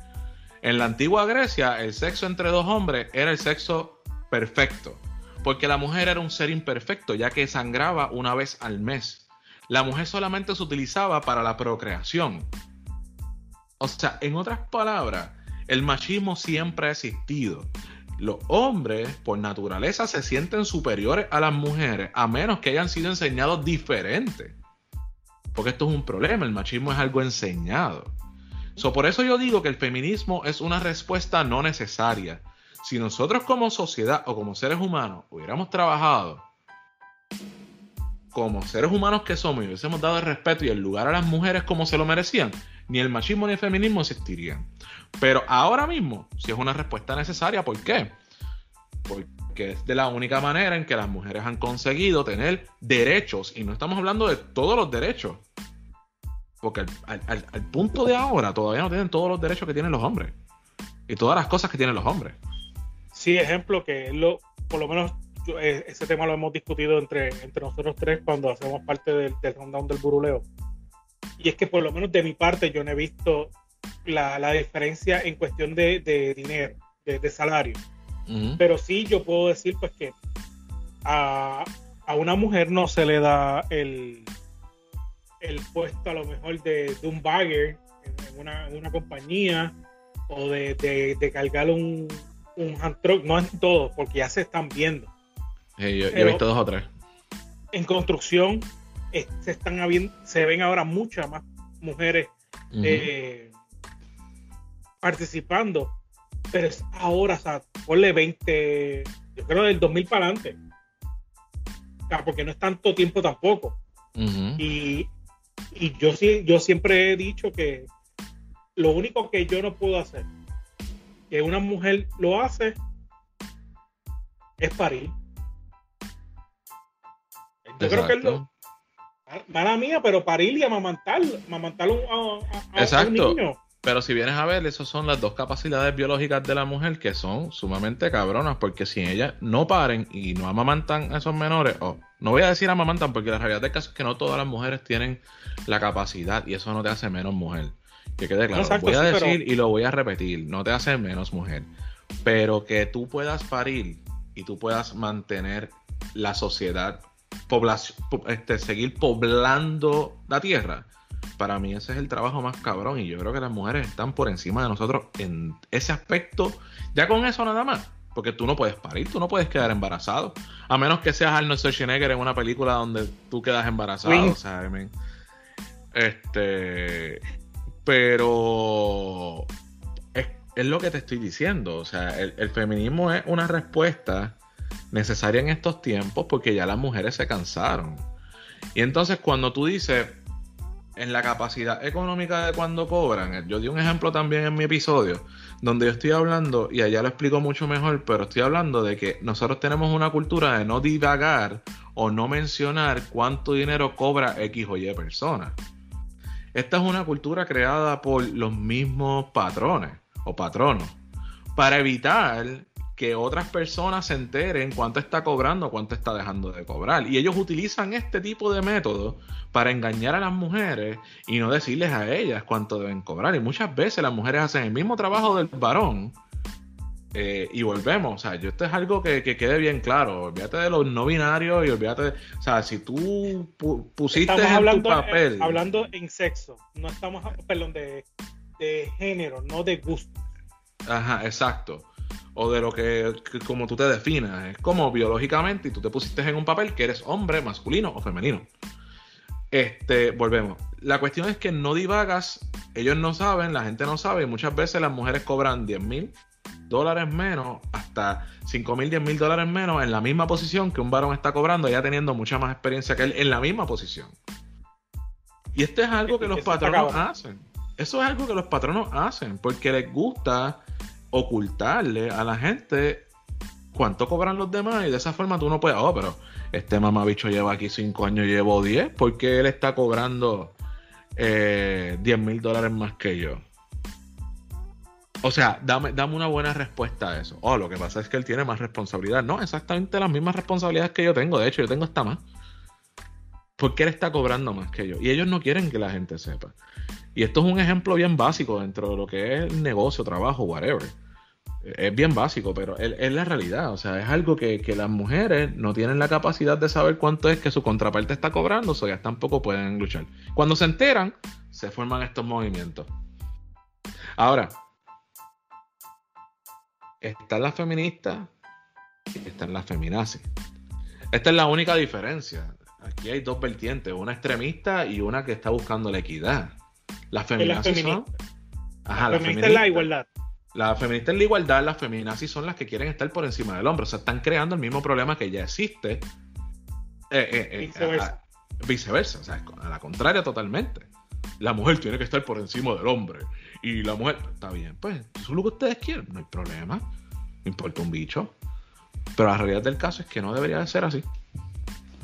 En la antigua Grecia, el sexo entre dos hombres era el sexo perfecto, porque la mujer era un ser imperfecto, ya que sangraba una vez al mes. La mujer solamente se utilizaba para la procreación. O sea, en otras palabras, el machismo siempre ha existido. Los hombres, por naturaleza, se sienten superiores a las mujeres, a menos que hayan sido enseñados diferentes. Porque esto es un problema, el machismo es algo enseñado. So, por eso yo digo que el feminismo es una respuesta no necesaria si nosotros como sociedad o como seres humanos hubiéramos trabajado como seres humanos que somos y hubiésemos dado el respeto y el lugar a las mujeres como se lo merecían, ni el machismo ni el feminismo existirían. Pero ahora mismo, si es una respuesta necesaria, ¿por qué? Porque es de la única manera en que las mujeres han conseguido tener derechos, y no estamos hablando de todos los derechos, porque al, punto de ahora todavía no tienen todos los derechos que tienen los hombres, y todas las cosas que tienen los hombres
sí, ejemplo, que lo, por lo menos eh, ese tema lo hemos discutido entre, entre nosotros tres cuando hacemos parte del, del rundown del buruleo. Y es que por lo menos de mi parte yo no he visto la, la diferencia en cuestión de, de dinero, de, salario. Pero sí yo puedo decir pues que a, a, una mujer no se le da el, el puesto a lo mejor de, de un bagger en, una, en una, compañía o de, de cargar un, un hand truck, no en todo, porque ya se están viendo.
Yo, he visto dos o tres.
En construcción se están se ven ahora muchas más mujeres eh, participando, pero es ahora, o sea, ponle 20, yo creo del 2000 para adelante. porque no es tanto tiempo tampoco. y, y yo sí, yo siempre he dicho que lo único que yo no puedo hacer que una mujer lo hace es parir. Yo creo que es lo, Mala mía, pero parir y amamantar, amamantar a, a, a
Exacto.
un niño.
Pero si vienes a ver, esas son las dos capacidades biológicas de la mujer que son sumamente cabronas, porque si ellas no paren y no amamantan a esos menores, o no voy a decir amamantan, porque la realidad del caso es que no todas las mujeres tienen la capacidad y eso no te hace menos mujer. Que quede claro,
Exacto,
voy a
sí, pero-
decir y lo voy a repetir, no te hace menos mujer, pero que tú puedas parir y tú puedas mantener la sociedad, población, este, seguir poblando la tierra, para mí ese es el trabajo más cabrón y yo creo que las mujeres están por encima de nosotros en ese aspecto, ya con eso nada más. Porque tú no puedes parir, tú no puedes quedar embarazado. A menos que seas Arnold Schwarzenegger en una película donde tú quedas embarazado,
Wing.
¿sabes? men? Este. Pero. Es, es lo que te estoy diciendo. O sea, el, el feminismo es una respuesta necesaria en estos tiempos porque ya las mujeres se cansaron. Y entonces, cuando tú dices en la capacidad económica de cuando cobran, yo di un ejemplo también en mi episodio, donde yo estoy hablando, y allá lo explico mucho mejor, pero estoy hablando de que nosotros tenemos una cultura de no divagar o no mencionar cuánto dinero cobra X o Y persona. Esta es una cultura creada por los mismos patrones o patronos para evitar que otras personas se enteren cuánto está cobrando, cuánto está dejando de cobrar. Y ellos utilizan este tipo de método para engañar a las mujeres y no decirles a ellas cuánto deben cobrar. Y muchas veces las mujeres hacen el mismo trabajo del varón. eh, y volvemos, o sea, yo esto es algo que, que quede bien claro. Olvídate de los no binarios y olvídate, de- o sea, si tú pu- pusiste
Estamos
en
hablando,
tu papel.
eh, hablando en sexo, no estamos, perdón, de, de género, no de gusto.
Ajá, exacto. O de lo que, que como tú te definas. Es como biológicamente y tú te pusiste en un papel que eres hombre, masculino o femenino. Este, volvemos. La cuestión es que no divagas, ellos no saben, la gente no sabe, y muchas veces las mujeres cobran 10 mil dólares menos, hasta 5 mil, 10 mil dólares menos en la misma posición que un varón está cobrando, ya teniendo mucha más experiencia que él en la misma posición. Y esto es algo que los patronos hacen. Eso es algo que los patronos hacen, porque les gusta ocultarle a la gente cuánto cobran los demás y de esa forma tú no puedes, oh, pero este mamabicho lleva aquí 5 años, llevo 10, porque él está cobrando eh, 10 mil dólares más que yo. O sea, dame, dame una buena respuesta a eso. Oh, lo que pasa es que él tiene más responsabilidad. No, exactamente las mismas responsabilidades que yo tengo. De hecho, yo tengo esta más. Porque él está cobrando más que yo. Y ellos no quieren que la gente sepa. Y esto es un ejemplo bien básico dentro de lo que es negocio, trabajo, whatever. Es bien básico, pero es, es la realidad. O sea, es algo que, que las mujeres no tienen la capacidad de saber cuánto es que su contraparte está cobrando, o sea, tampoco pueden luchar. Cuando se enteran, se forman estos movimientos. Ahora, están las feministas y están las feminazis. Esta es la única diferencia. Aquí hay dos vertientes, una extremista y una que está buscando la equidad. Las feminazis son...
feministas.
Ajá,
La
las
feminista es la igualdad.
La feminista es la igualdad, las feminazis son las que quieren estar por encima del hombre. O sea, están creando el mismo problema que ya existe. Eh, eh, eh,
Viceversa.
a- a- viceversa, o sea, a la contraria totalmente. La mujer tiene que estar por encima del hombre. Y la mujer, está bien, pues, eso es lo que ustedes quieren, no hay problema. No importa un bicho. Pero la realidad del caso es que no debería de ser así.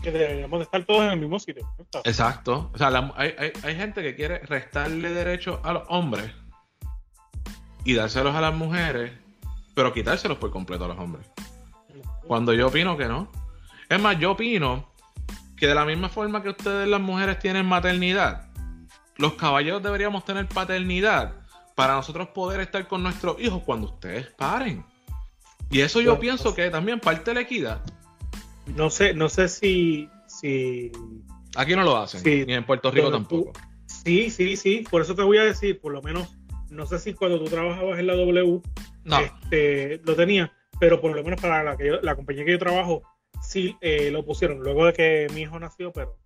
Que deberíamos de estar todos en el mismo sitio. ¿no?
Exacto. O sea, la- hay, hay- hay gente que quiere restarle derechos a los hombres y dárselos a las mujeres, pero quitárselos por completo a los hombres. Cuando yo opino que no. Es más, yo opino que de la misma forma que ustedes las mujeres tienen maternidad, los caballeros deberíamos tener paternidad para nosotros poder estar con nuestros hijos cuando ustedes paren. Y eso yo
Bueno,
pienso que también parte de la equidad.
No sé, no sé si, si
Aquí no lo hacen,
Sí,
ni en Puerto Rico
tú-
tampoco.
Sí, sí, sí. Por eso te voy a decir, por lo menos, no sé si cuando tú trabajabas en la W
No.
este, lo tenía, pero por lo menos para la, que yo- la compañía que yo trabajo, sí eh, lo pusieron. Luego de que mi hijo nació, pero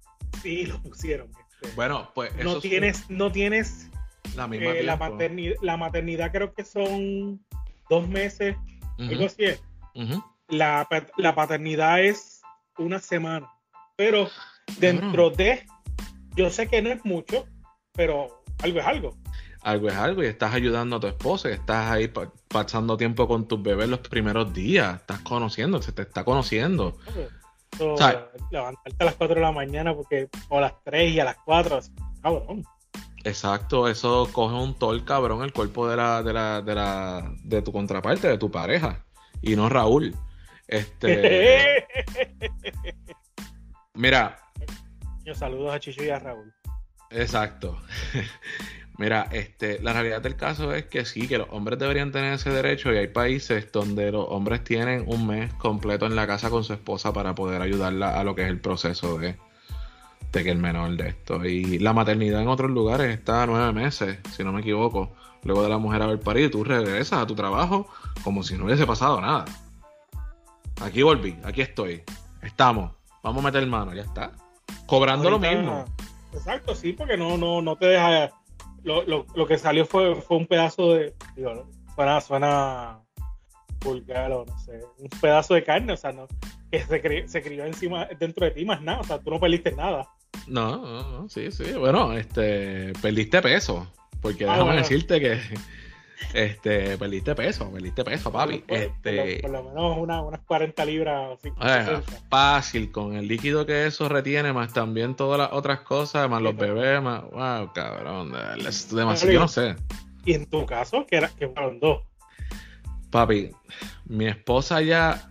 sí lo pusieron. este.
Bueno, pues eso
no
es
tienes, no tienes
la misma
eh, la, maternidad, la maternidad creo que son dos meses, algo
Ujú,
así es. La, la paternidad es una semana, pero dentro de, yo sé que no es mucho, pero algo es algo.
Algo es algo y estás ayudando a tu esposa, y estás ahí pa- pasando tiempo con tus bebés los primeros días, estás conociendo, se te está conociendo.
¿Sabes? levantarte a las 4 de la mañana porque, o a las 3 y a las 4, así, cabrón.
Exacto, eso coge un tol cabrón el cuerpo de la, de la, de la, de tu contraparte, de tu pareja. Y no Raúl. Este. Mira,
Yo saludos a Chicho y a Raúl.
exacto. Mira, este, la realidad del caso es que sí, que los hombres deberían tener ese derecho y hay países donde los hombres tienen un mes completo en la casa con su esposa para poder ayudarla a lo que es el proceso de, de que el menor de esto. Y la maternidad en otros lugares está a nueve meses, si no me equivoco. Luego de la mujer haber parido, tú regresas a tu trabajo como si no hubiese pasado nada. Aquí volví, aquí estoy. Estamos. Vamos a meter mano, ya está. Cobrando lo mismo.
Exacto, sí, porque no, no, no te deja. Lo, lo, lo que salió fue, fue un pedazo de. Digo, suena, suena vulgar o no sé. Un pedazo de carne, o sea, no, que se, cri- se crió encima, dentro de ti más nada. O sea, tú no perdiste nada.
No, no, no, sí, sí. Bueno, este, perdiste peso. Porque
Ah,
déjame
bueno.
decirte que, este, perdiste peso, perdiste peso, papi.
Por,
Este,
por lo, por lo menos una- unas 40 libras. así, 60.
fácil, con el líquido que eso retiene, más también todas las otras cosas, más los bebés, más, wow, cabrón, es demasiado, yo no sé.
Y en tu caso, que, era, que fueron dos.
Papi, mi esposa ya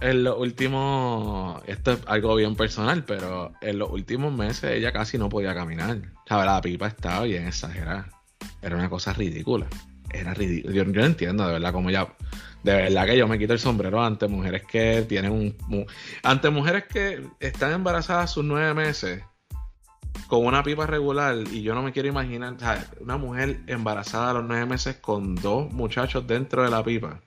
en los últimos, esto es algo bien personal, pero en los últimos meses ella casi no podía caminar. La pipa estaba bien exagerada. Era una cosa ridícula. Era ridículo. Yo, yo no entiendo de verdad cómo ya. De verdad que yo me quito el sombrero ante mujeres que tienen un. ante mujeres que están embarazadas sus nueve meses con una pipa regular y yo no me quiero imaginar, ¿sabes? Una mujer embarazada a los nueve meses con dos muchachos dentro de la pipa.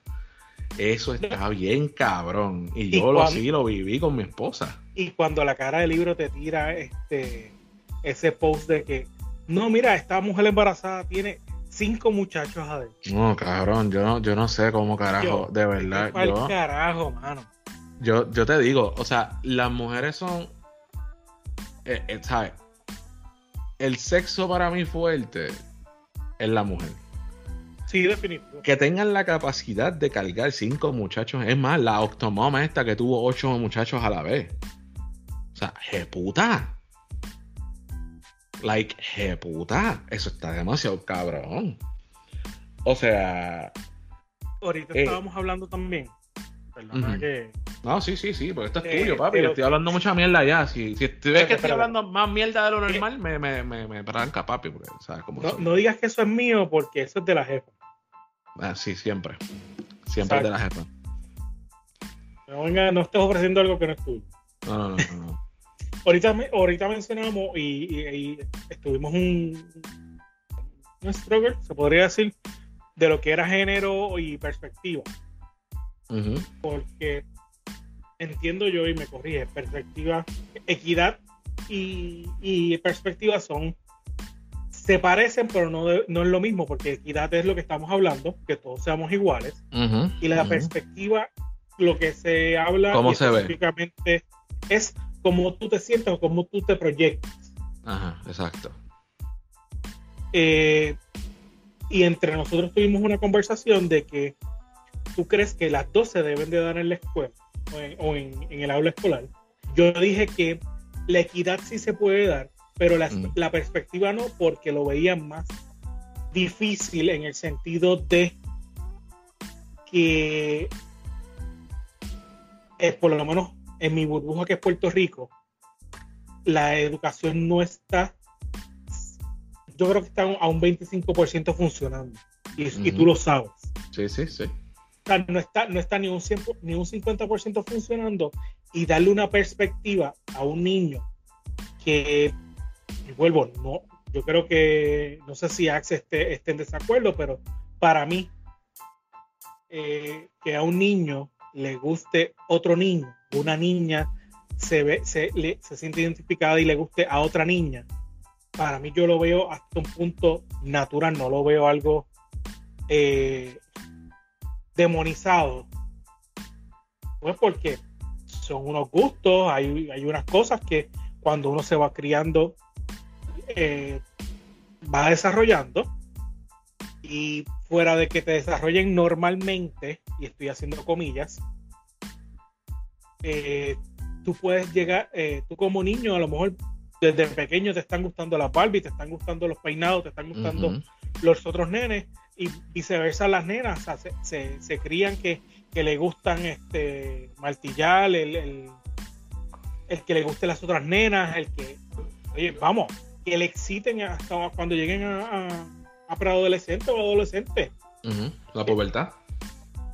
Eso está bien cabrón. Y
¿Y
yo lo, sí lo viví con mi esposa.
Y cuando la cara del libro te tira este ese post de que, no, mira, esta mujer embarazada tiene cinco muchachos adentro.
No, cabrón, yo no, yo no sé cómo carajo,
Yo,
de verdad.
¿Cuál
Yo,
carajo, mano?
yo, yo te digo, o sea, las mujeres son. eh, eh, ¿Sabes? El sexo para mí fuerte es la mujer.
Sí, definitivo.
Que tengan la capacidad de cargar cinco muchachos. Es más, la octomama esta que tuvo ocho muchachos a la vez. O sea, puta. Like, puta. Eso está demasiado cabrón. O sea,
Ahorita
Eh.
estábamos hablando también. Perdona que.
No, sí, sí, sí, porque esto es
Eh,
tuyo, papi.
pero-
Yo estoy hablando mucha mierda ya. Si, ves que estoy hablando más mierda de lo normal, me, me, me, me arranca, papi, porque sabes cómo
No, no digas que eso es mío porque eso es de la jefa.
Ah, sí, siempre. Siempre es de la jefa.
No, venga, no estés ofreciendo algo que no es tuyo.
No, no, no, no.
Ahorita, ahorita mencionamos y, y- y estuvimos un, un struggle, se podría decir, de lo que era género y perspectiva. Porque entiendo yo y me corrige, perspectiva, equidad y, y perspectiva son, se parecen, pero no, de- no es lo mismo, porque equidad es lo que estamos hablando, que todos seamos iguales, y la perspectiva, lo que se habla
¿Cómo
y
se ve?
específicamente es cómo tú te sientes o cómo tú te proyectas.
Ajá, exacto.
Eh, y entre nosotros tuvimos una conversación de que tú crees que las dos se deben de dar en la escuela o en, o en- en el aula escolar. Yo dije que la equidad sí se puede dar, pero la,
Mm.
la perspectiva no, porque lo veían más difícil en el sentido de que, eh, por lo menos en mi burbuja que es Puerto Rico, la educación no está yo creo que está a un 25% funcionando. Y, y tú lo sabes.
Sí, sí, sí.
O sea, no está, no está ni, un 100 ni un 50% funcionando y darle una perspectiva a un niño que, y vuelvo, no, yo creo que, no sé si Axe esté, esté en desacuerdo, pero para mí, eh, que a un niño le guste otro niño, una niña se, ve, se, le- se siente identificada y le guste a otra niña, para mí yo lo veo hasta un punto natural, no lo veo algo eh, demonizado. Pues porque son unos gustos, hay, hay unas cosas que cuando uno se va criando eh, va desarrollando y fuera de que te desarrollen normalmente, y estoy haciendo comillas, eh, tú puedes llegar, eh, tú como niño, a lo mejor desde pequeño te están gustando las Barbie, te están gustando los peinados, te están gustando los otros nenes y viceversa las nenas, o sea, se, se- se crían que, que le gustan este martillar, el, el, el que le guste las otras nenas, el que, oye, vamos, que le exciten hasta cuando lleguen a, a, a preadolescente o adolescente.
La pubertad.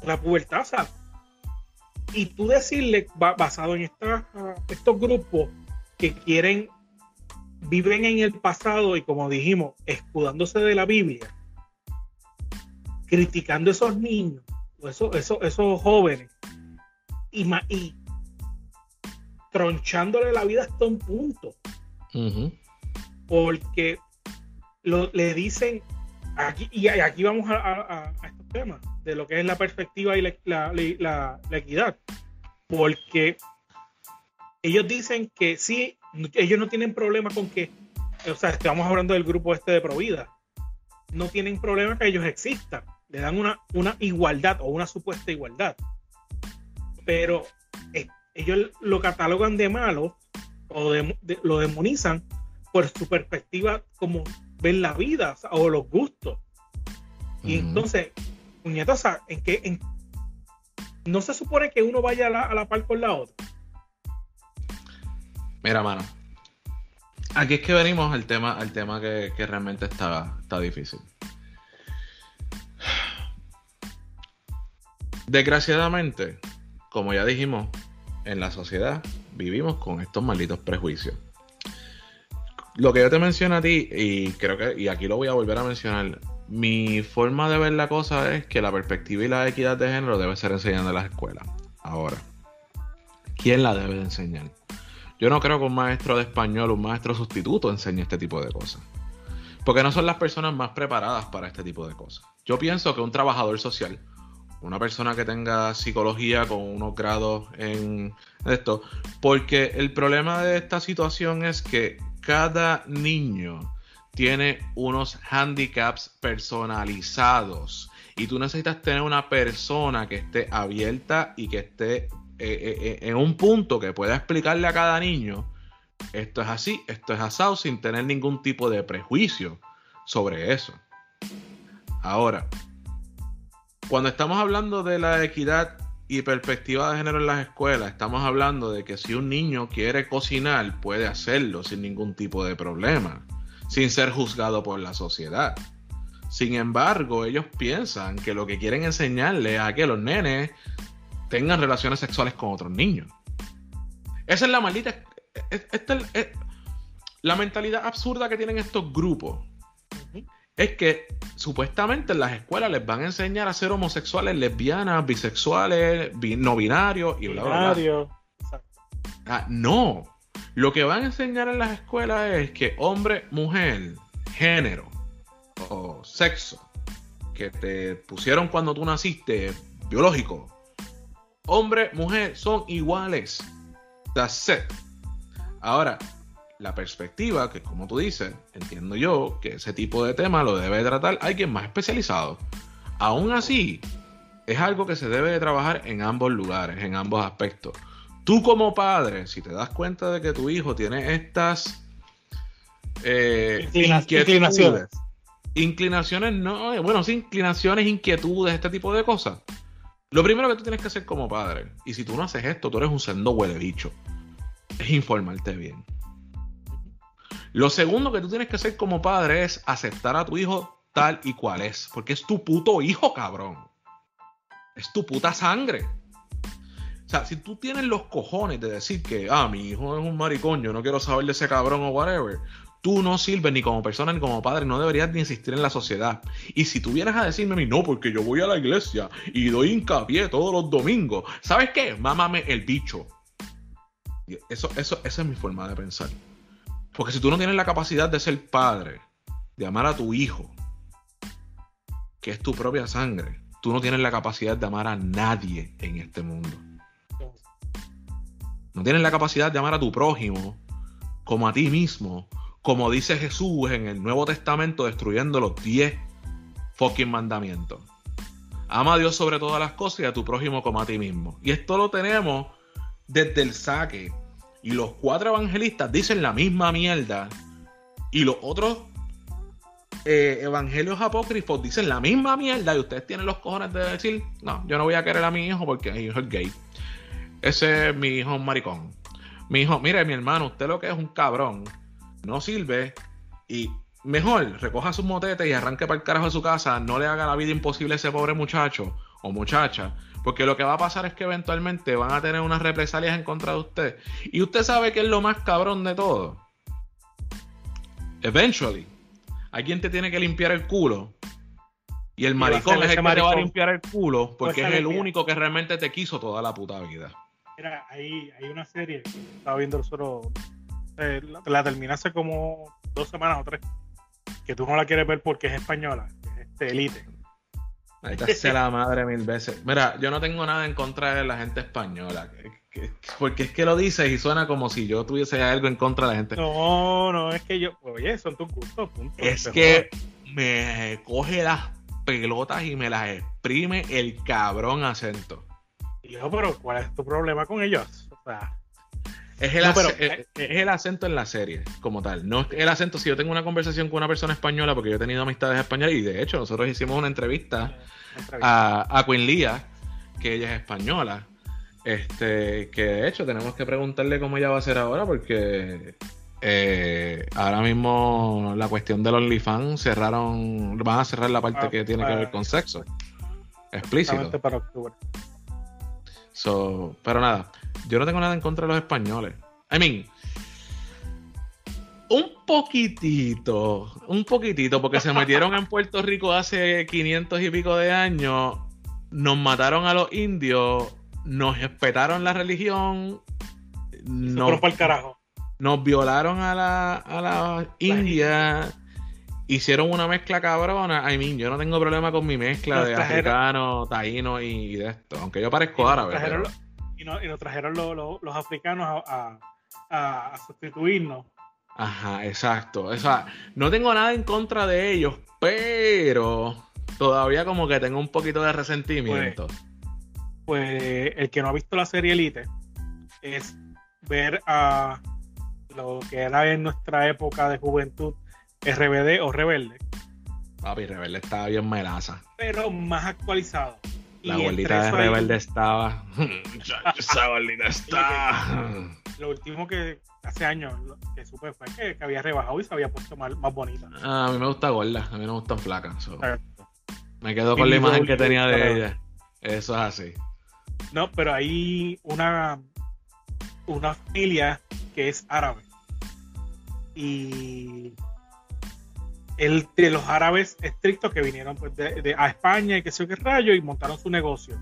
la pubertad, o sea, y tú decirle, ba- basado en esta- estos grupos que quieren, viven en el pasado y como dijimos, escudándose de la Biblia, criticando a esos niños, o esos, esos, esos jóvenes, y, y tronchándole la vida hasta un punto, porque lo, le dicen, aquí, y aquí vamos a, a- temas, de lo que es la perspectiva y la, la- la- la equidad, porque ellos dicen que sí, ellos no tienen problema con que, o sea, estamos hablando del grupo este de Provida, no tienen problema que ellos existan, le dan una, una igualdad o una supuesta igualdad, pero eh, ellos lo catalogan de malo o de- de- lo demonizan por su perspectiva como ven la vida o los gustos. Y entonces, puñeta, o sea, ¿en qué, en- no se supone que uno vaya a la, a la par con la otra.
Mira, mano. Aquí es que venimos al tema, al tema que, que realmente está, está difícil. Desgraciadamente, como ya dijimos, en la sociedad vivimos con estos malditos prejuicios. Lo que yo te menciono a ti, y creo que, y aquí lo voy a volver a mencionar, mi forma de ver la cosa es que la perspectiva y la equidad de género debe ser enseñada en las escuelas. Ahora, ¿quién la debe de enseñar? Yo no creo que un maestro de español, un maestro sustituto enseñe este tipo de cosas. Porque no son las personas más preparadas para este tipo de cosas. Yo pienso que un trabajador social, una persona que tenga psicología con unos grados en esto, porque el problema de esta situación es que cada niño tiene unos handicaps personalizados y tú necesitas tener una persona que esté abierta y que esté eh, eh, eh, en un punto que pueda explicarle a cada niño esto es así, esto es asado sin tener ningún tipo de prejuicio sobre eso. Ahora, cuando estamos hablando de la equidad y perspectiva de género en las escuelas, estamos hablando de que si un niño quiere cocinar, puede hacerlo sin ningún tipo de problema, sin ser juzgado por la sociedad. Sin embargo, ellos piensan que lo que quieren enseñarle es a que los nenes tengan relaciones sexuales con otros niños. Esa es la maldita. es- esta es- es- la mentalidad absurda que tienen estos grupos es que supuestamente en las escuelas les van a enseñar a ser homosexuales, lesbianas, bisexuales, bi- no binarios y bla, bla, bla.
Binario.
Ah, no. Lo que van a enseñar en las escuelas es que hombre, mujer, género o sexo que te pusieron cuando tú naciste, biológico, hombre, mujer, son iguales. That's it. Ahora, la perspectiva, que como tú dices, entiendo yo que ese tipo de tema lo debe tratar alguien más especializado. Aún así, es algo que se debe de trabajar en ambos lugares, en ambos aspectos. Tú como padre, si te das cuenta de que tu hijo tiene estas eh,
Inclina- inclinaciones.
inclinaciones, no, eh, bueno, sí, inclinaciones, inquietudes, este tipo de cosas. Lo primero que tú tienes que hacer como padre, y si tú no haces esto, tú eres un sendo huele bicho, es informarte bien. Lo segundo que tú tienes que hacer como padre es aceptar a tu hijo tal y cual es, porque es tu puto hijo, cabrón. Es tu puta sangre. O sea, si tú tienes los cojones de decir que, ah, mi hijo es un maricón, yo no quiero saber de ese cabrón o whatever, tú no sirves ni como persona ni como padre, no deberías ni existir en la sociedad. Y si tú vienes a decirme a mí, no, porque yo voy a la iglesia y doy hincapié todos los domingos, ¿sabes qué? Mámame el bicho. Eso, eso, esa es mi forma de pensar. Porque si tú no tienes la capacidad de ser padre, de amar a tu hijo, que es tu propia sangre, tú no tienes la capacidad de amar a nadie en este mundo. No tienes la capacidad de amar a tu prójimo como a ti mismo, como dice Jesús en el Nuevo Testamento destruyendo los 10 fucking mandamientos. Ama a Dios sobre todas las cosas y a tu prójimo como a ti mismo. Y esto lo tenemos desde el saque. Y los cuatro evangelistas dicen la misma mierda. Y los otros eh, evangelios apócrifos dicen la misma mierda. Y ustedes tienen los cojones de decir, no, yo no voy a querer a mi hijo porque mi hijo es gay. Ese es mi hijo un maricón. Mi hijo, mire, mi hermano, usted lo que es un cabrón. No sirve. Y mejor, recoja sus motetes y arranque para el carajo de su casa. No le haga la vida imposible a ese pobre muchacho o muchacha. Porque lo que va a pasar es que eventualmente van a tener unas represalias en contra de usted. Y usted sabe que es lo más cabrón de todo. Eventually, alguien te tiene que limpiar el culo. Y el maricón es el que te va a limpiar el culo porque es el único que realmente te quiso toda la puta vida.
Mira, hay, hay una serie que estaba viendo solo. Eh, la, la terminé hace como dos semanas o tres. Que tú no la quieres ver porque es española. Que es este Elite.
Ahí te la madre mil veces. Mira, yo no tengo nada en contra de la gente española. porque es que lo dices y suena como si yo tuviese algo en contra de la gente.
No, no, es que yo. Oye, son tus gustos, punto.
Es que me coge las pelotas y me las exprime el cabrón acento.
Yo, pero ¿cuál es tu problema con ellos? O sea.
Es el, eh, es, el, acento en la serie, como tal. No es el acento, si yo tengo una conversación con una persona española, porque yo he tenido amistades españolas, y de hecho, nosotros hicimos una entrevista a, a Queen Lía, que ella es española. Este, que de hecho tenemos que preguntarle cómo ella va a ser ahora, porque eh, ahora mismo la cuestión del OnlyFans cerraron, van a cerrar la parte ah, que tiene que ver con sexo. Explícito.
Para octubre.
So, pero nada, yo no tengo nada en contra de los españoles. I mean, un poquitito, un poquitito, porque se metieron en Puerto Rico hace 500 y pico de años, nos mataron a los indios, nos respetaron la religión,
nos,
violaron a la, a la India hicieron una mezcla cabrona. I mean, yo no tengo problema con mi mezcla de africano, taíno y, de esto, aunque yo parezco árabe.
y, nos trajeron los africanos a, a, sustituirnos.
Ajá, exacto. O sea, no tengo nada en contra de ellos, pero todavía como que tengo un poquito de resentimiento.
Pues, pues el que no ha visto la serie Elite es ver a lo que era en nuestra época de juventud RBD o Rebelde.
Papi, Rebelde estaba bien melaza.
Pero más actualizado.
La bolita de Rebelde estaba. Esa bolita está.
Lo último que hace años que supe fue que, había rebajado y se había puesto más, más bonita.
Ah, a mí me gusta gorda, a mí no me gustan flacas. Me quedo con la imagen que tenía de ella. Eso es así.
No, pero hay una, una familia que es árabe. Y el, de los árabes estrictos que vinieron pues, de, a España y que sé yo qué rayo y montaron su negocio.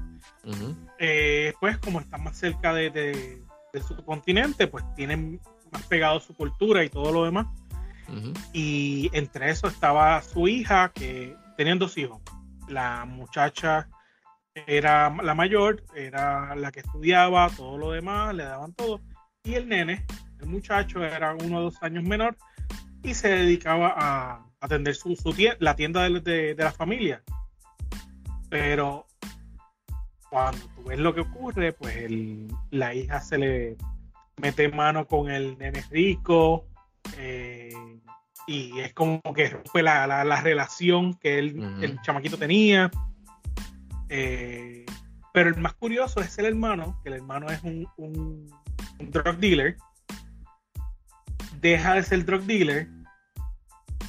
Eh, pues como están más cerca de, su continente, pues tienen más pegado su cultura y todo lo demás. Y entre eso estaba su hija, que tenían dos hijos. La muchacha era la mayor, era la que estudiaba, todo lo demás, le daban todo. Y el nene, el muchacho, era uno o dos años menor y se dedicaba a, atender su, tienda, la tienda de, la familia. Pero cuando tú ves lo que ocurre, pues la hija se le mete mano con el nene rico eh, y es como que rompe la, relación que el chamaquito tenía. Eh, pero el más curioso es el hermano, que el hermano es un, un drug dealer. Deja de ser drug dealer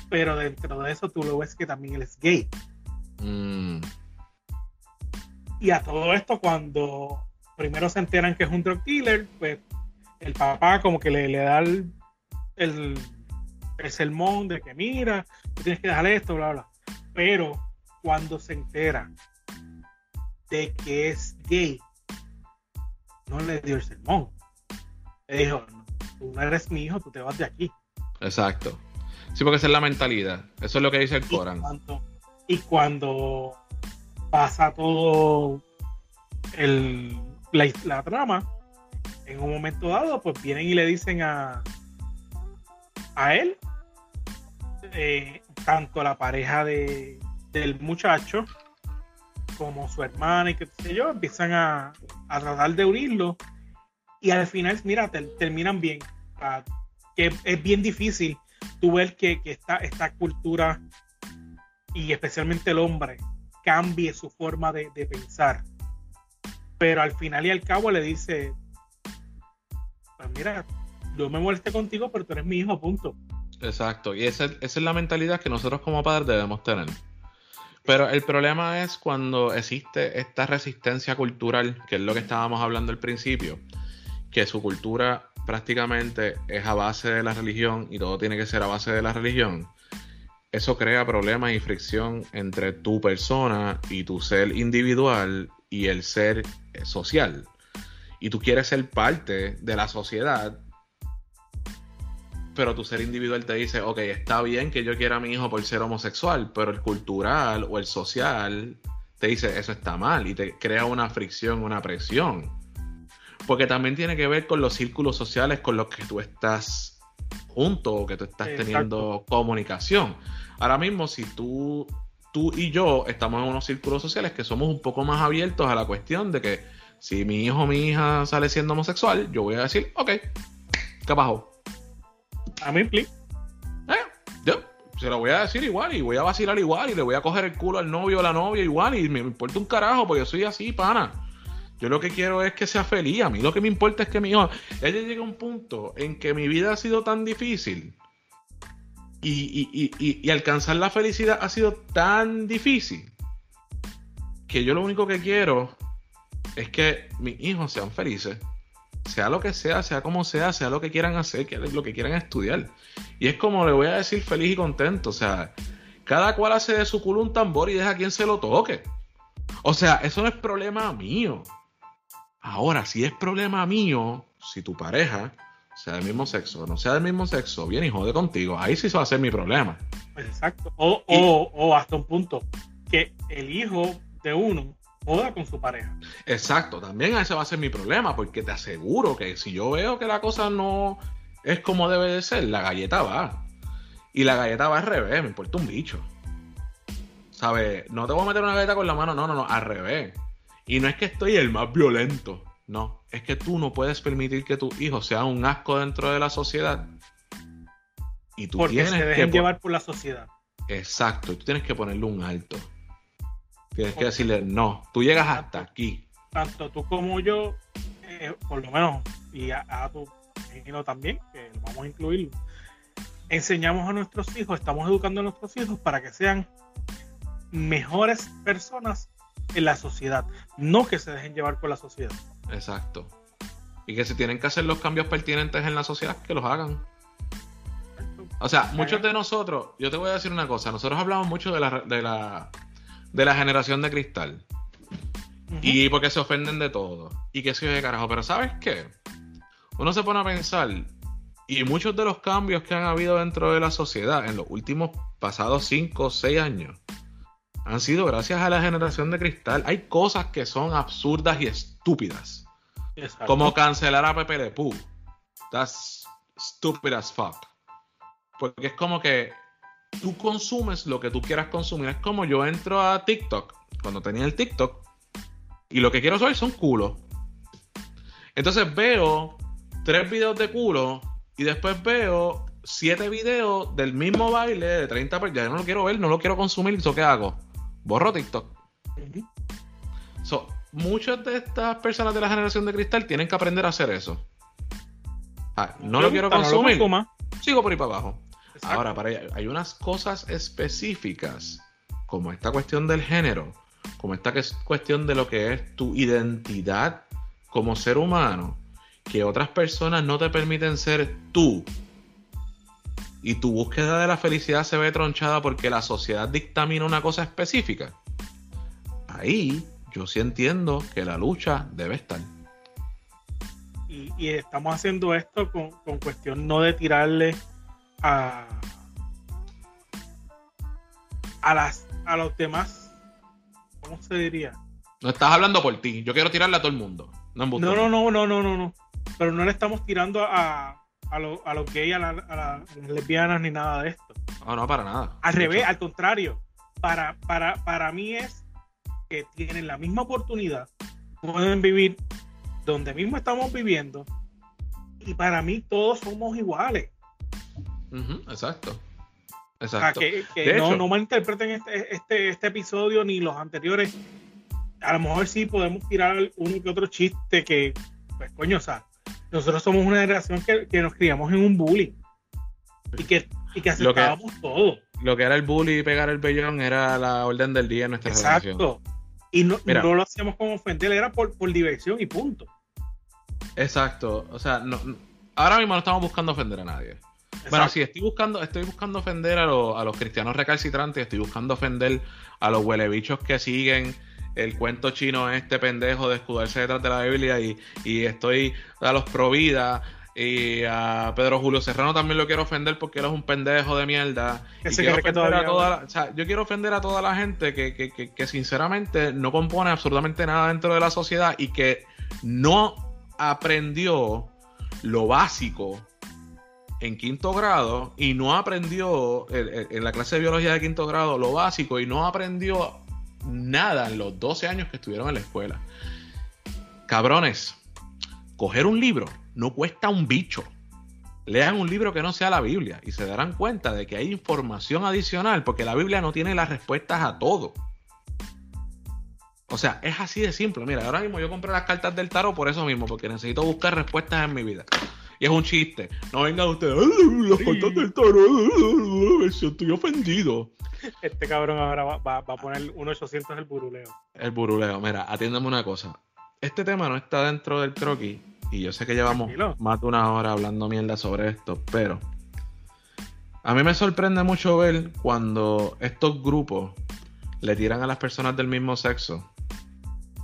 pero dentro de eso tú lo ves que también él es gay. Mm. Y a todo esto, cuando primero se enteran que es un drug dealer, pues el papá como que le, le da el, el, sermón de que mira, tú tienes que dejar esto, bla, bla. Pero cuando se entera de que es gay, no le dio el sermón. Le dijo, tú no eres mi hijo, tú te vas de aquí.
Exacto. Sí, porque esa es la mentalidad. Eso es lo que dice el Corán.
Y cuando, pasa todo el, la, trama, en un momento dado, pues vienen y le dicen a, a él, eh, tanto la pareja de, del muchacho como su hermana y qué sé yo, empiezan a, a tratar de unirlo y al final, mira, terminan bien. que es bien difícil tú ver que, esta, esta cultura y especialmente el hombre cambie su forma de, pensar. Pero al final y al cabo le dice, pues mira, yo me molesté contigo, pero tú eres mi hijo, punto.
Exacto, y esa, esa es la mentalidad que nosotros como padres debemos tener. Pero el problema es cuando existe esta resistencia cultural, que es lo que estábamos hablando al principio, que su cultura prácticamente es a base de la religión y todo tiene que ser a base de la religión, eso crea problemas y fricción entre tu persona y tu ser individual y el ser social. Y tú quieres ser parte de la sociedad, pero tu ser individual te dice, ok, está bien que yo quiera a mi hijo por ser homosexual, pero el cultural o el social te dice, eso está mal y te crea una fricción, una presión porque también tiene que ver con los círculos sociales con los que tú estás junto o que tú estás teniendo comunicación. Ahora mismo, si tú, tú y yo estamos en unos círculos sociales que somos un poco más abiertos a la cuestión de que si mi hijo o mi hija sale siendo homosexual, yo voy a decir, ok, ¿qué pasó?
A mí, please.
Eh, yo se lo voy a decir igual y voy a vacilar igual y le voy a coger el culo al novio o a la novia igual y me importa un carajo porque yo soy así, pana. Yo lo que quiero es que sea feliz. A mí lo que me importa es que mi hijo. Ella llega a un punto en que mi vida ha sido tan difícil y, alcanzar la felicidad ha sido tan difícil que yo lo único que quiero es que mis hijos sean felices. Sea lo que sea, sea como sea, sea lo que quieran hacer, lo que quieran estudiar. Y es como le voy a decir feliz y contento. O sea, cada cual hace de su culo un tambor y deja a quien se lo toque. O sea, eso no es problema mío. Ahora, si es problema mío, si tu pareja sea del mismo sexo o no sea del mismo sexo, viene y jode contigo, ahí sí va a ser mi problema.
Exacto. O, o, o hasta un punto que el hijo de uno joda con su pareja.
Exacto, también ese va a ser mi problema, porque te aseguro que si yo veo que la cosa no es como debe de ser, la galleta va. Y la galleta va al revés, me importa un bicho. ¿Sabes? No te voy a meter una galleta con la mano, no, no, no, al revés. Y no es que estoy el más violento, no, es que tú no puedes permitir que tu hijo sea un asco dentro de la sociedad.
Y tú Porque tienes se dejen que llevar por la sociedad.
Exacto, y tú tienes que ponerle un alto. Tienes que decirle, no, tú llegas hasta aquí.
Tanto tú como yo, eh, por lo menos, y a, tu hijo también, que lo vamos a incluir, enseñamos a nuestros hijos, estamos educando a nuestros hijos para que sean mejores personas en la sociedad, no que se dejen llevar por la sociedad.
Exacto. Y que si tienen que hacer los cambios pertinentes en la sociedad, que los hagan. O sea, muchos de nosotros, yo te voy a decir una cosa, nosotros hablamos mucho de la, de la, de la generación de cristal. Y porque se ofenden de todo. Y que se de carajo. Pero ¿sabes qué? Uno se pone a pensar, y muchos de los cambios que han habido dentro de la sociedad en los últimos pasados 5 o 6 años, han sido gracias a la generación de cristal. Hay cosas que son absurdas y estúpidas. Como cancelar a Pepe Le Pew. That's stupid as fuck. Porque es como que tú consumes lo que tú quieras consumir. Es como yo entro a TikTok, cuando tenía el TikTok, y lo que quiero saber son culos. Entonces veo tres videos de culo y después veo siete videos del mismo baile de 30 Ya no lo quiero ver, no lo quiero consumir. ¿Eso qué hago? Borro TikTok. muchas de estas personas de la generación de cristal tienen que aprender a hacer eso. Ah, no lo quiero consumir. sigo por ahí para abajo. Ahora, para hay unas cosas específicas, como esta cuestión del género, como esta cuestión de lo que es tu identidad como ser humano, que otras personas no te permiten ser tú y tu búsqueda de la felicidad se ve tronchada porque la sociedad dictamina una cosa específica, ahí yo sí entiendo que la lucha debe estar.
Y, estamos haciendo esto con, cuestión no de tirarle a, a, las, a los demás, ¿cómo se diría?
No estás hablando por ti, yo quiero tirarle a todo el mundo.
No, no, no, no, no, no, no, pero no le estamos tirando a, a, lo, a los gays, a, las lesbianas, ni nada de esto.
No, no, para nada.
Al revés, al contrario. Para, para, para mí es que tienen la misma oportunidad, pueden vivir donde mismo estamos viviendo, y para mí todos somos iguales.
Ujú, exacto.
O sea,
Exacto.
que, no,
hecho-
no malinterpreten este, este, este episodio ni los anteriores. A lo mejor sí podemos tirar uno que otro chiste que, pues coño, o sea, nosotros somos una generación que, que nos criamos en un bullying y que, y que
Lo que-
aceptábamos todo.
Lo que era el bully y pegar el bellón era la orden del día en nuestra.
Exacto. Y no,
Mira.
no lo hacíamos con ofender, era por, por diversión y punto.
Exacto. O sea, no, ahora mismo no estamos buscando ofender a nadie. Bueno,
Exacto.
sí, estoy buscando, estoy buscando ofender a, los- a los cristianos recalcitrantes, estoy buscando ofender a los huelebichos que siguen el cuento chino este pendejo de escudarse detrás de la Biblia y, y estoy a los Provida y a Pedro Julio Serrano también lo quiero ofender porque él es un pendejo de mierda.
Que
Y
se
quiero
cree que
ofender a
todavía-
toda la- o sea, yo quiero ofender a toda la gente que, que, que, que sinceramente no compone absolutamente nada dentro de la sociedad y que no aprendió lo básico en quinto grado y no aprendió en, en- en la clase de biología de quinto grado lo básico y no aprendió nada en los 12 años que estuvieron en la escuela. Cabrones, coger un libro no cuesta un bicho. Lean un libro que no sea la Biblia y se darán cuenta de que hay información adicional porque la Biblia no tiene las respuestas a todo. O sea, es así de simple. Mira, ahora mismo yo compré las cartas del tarot por eso mismo, porque necesito buscar respuestas en mi vida. Y es un chiste. No vengan ustedes, "Ay, las cartas del tarot, estoy ofendido.
Este cabrón ahora va, va- va a poner un 800 el buruleo.
El buruleo, mira, atiéndeme una cosa. Este tema no está dentro del croquis y yo sé que llevamos
Tranquilo.
más de una hora hablando mierda sobre esto, pero a mí me sorprende mucho ver cuando estos grupos le tiran a las personas del mismo sexo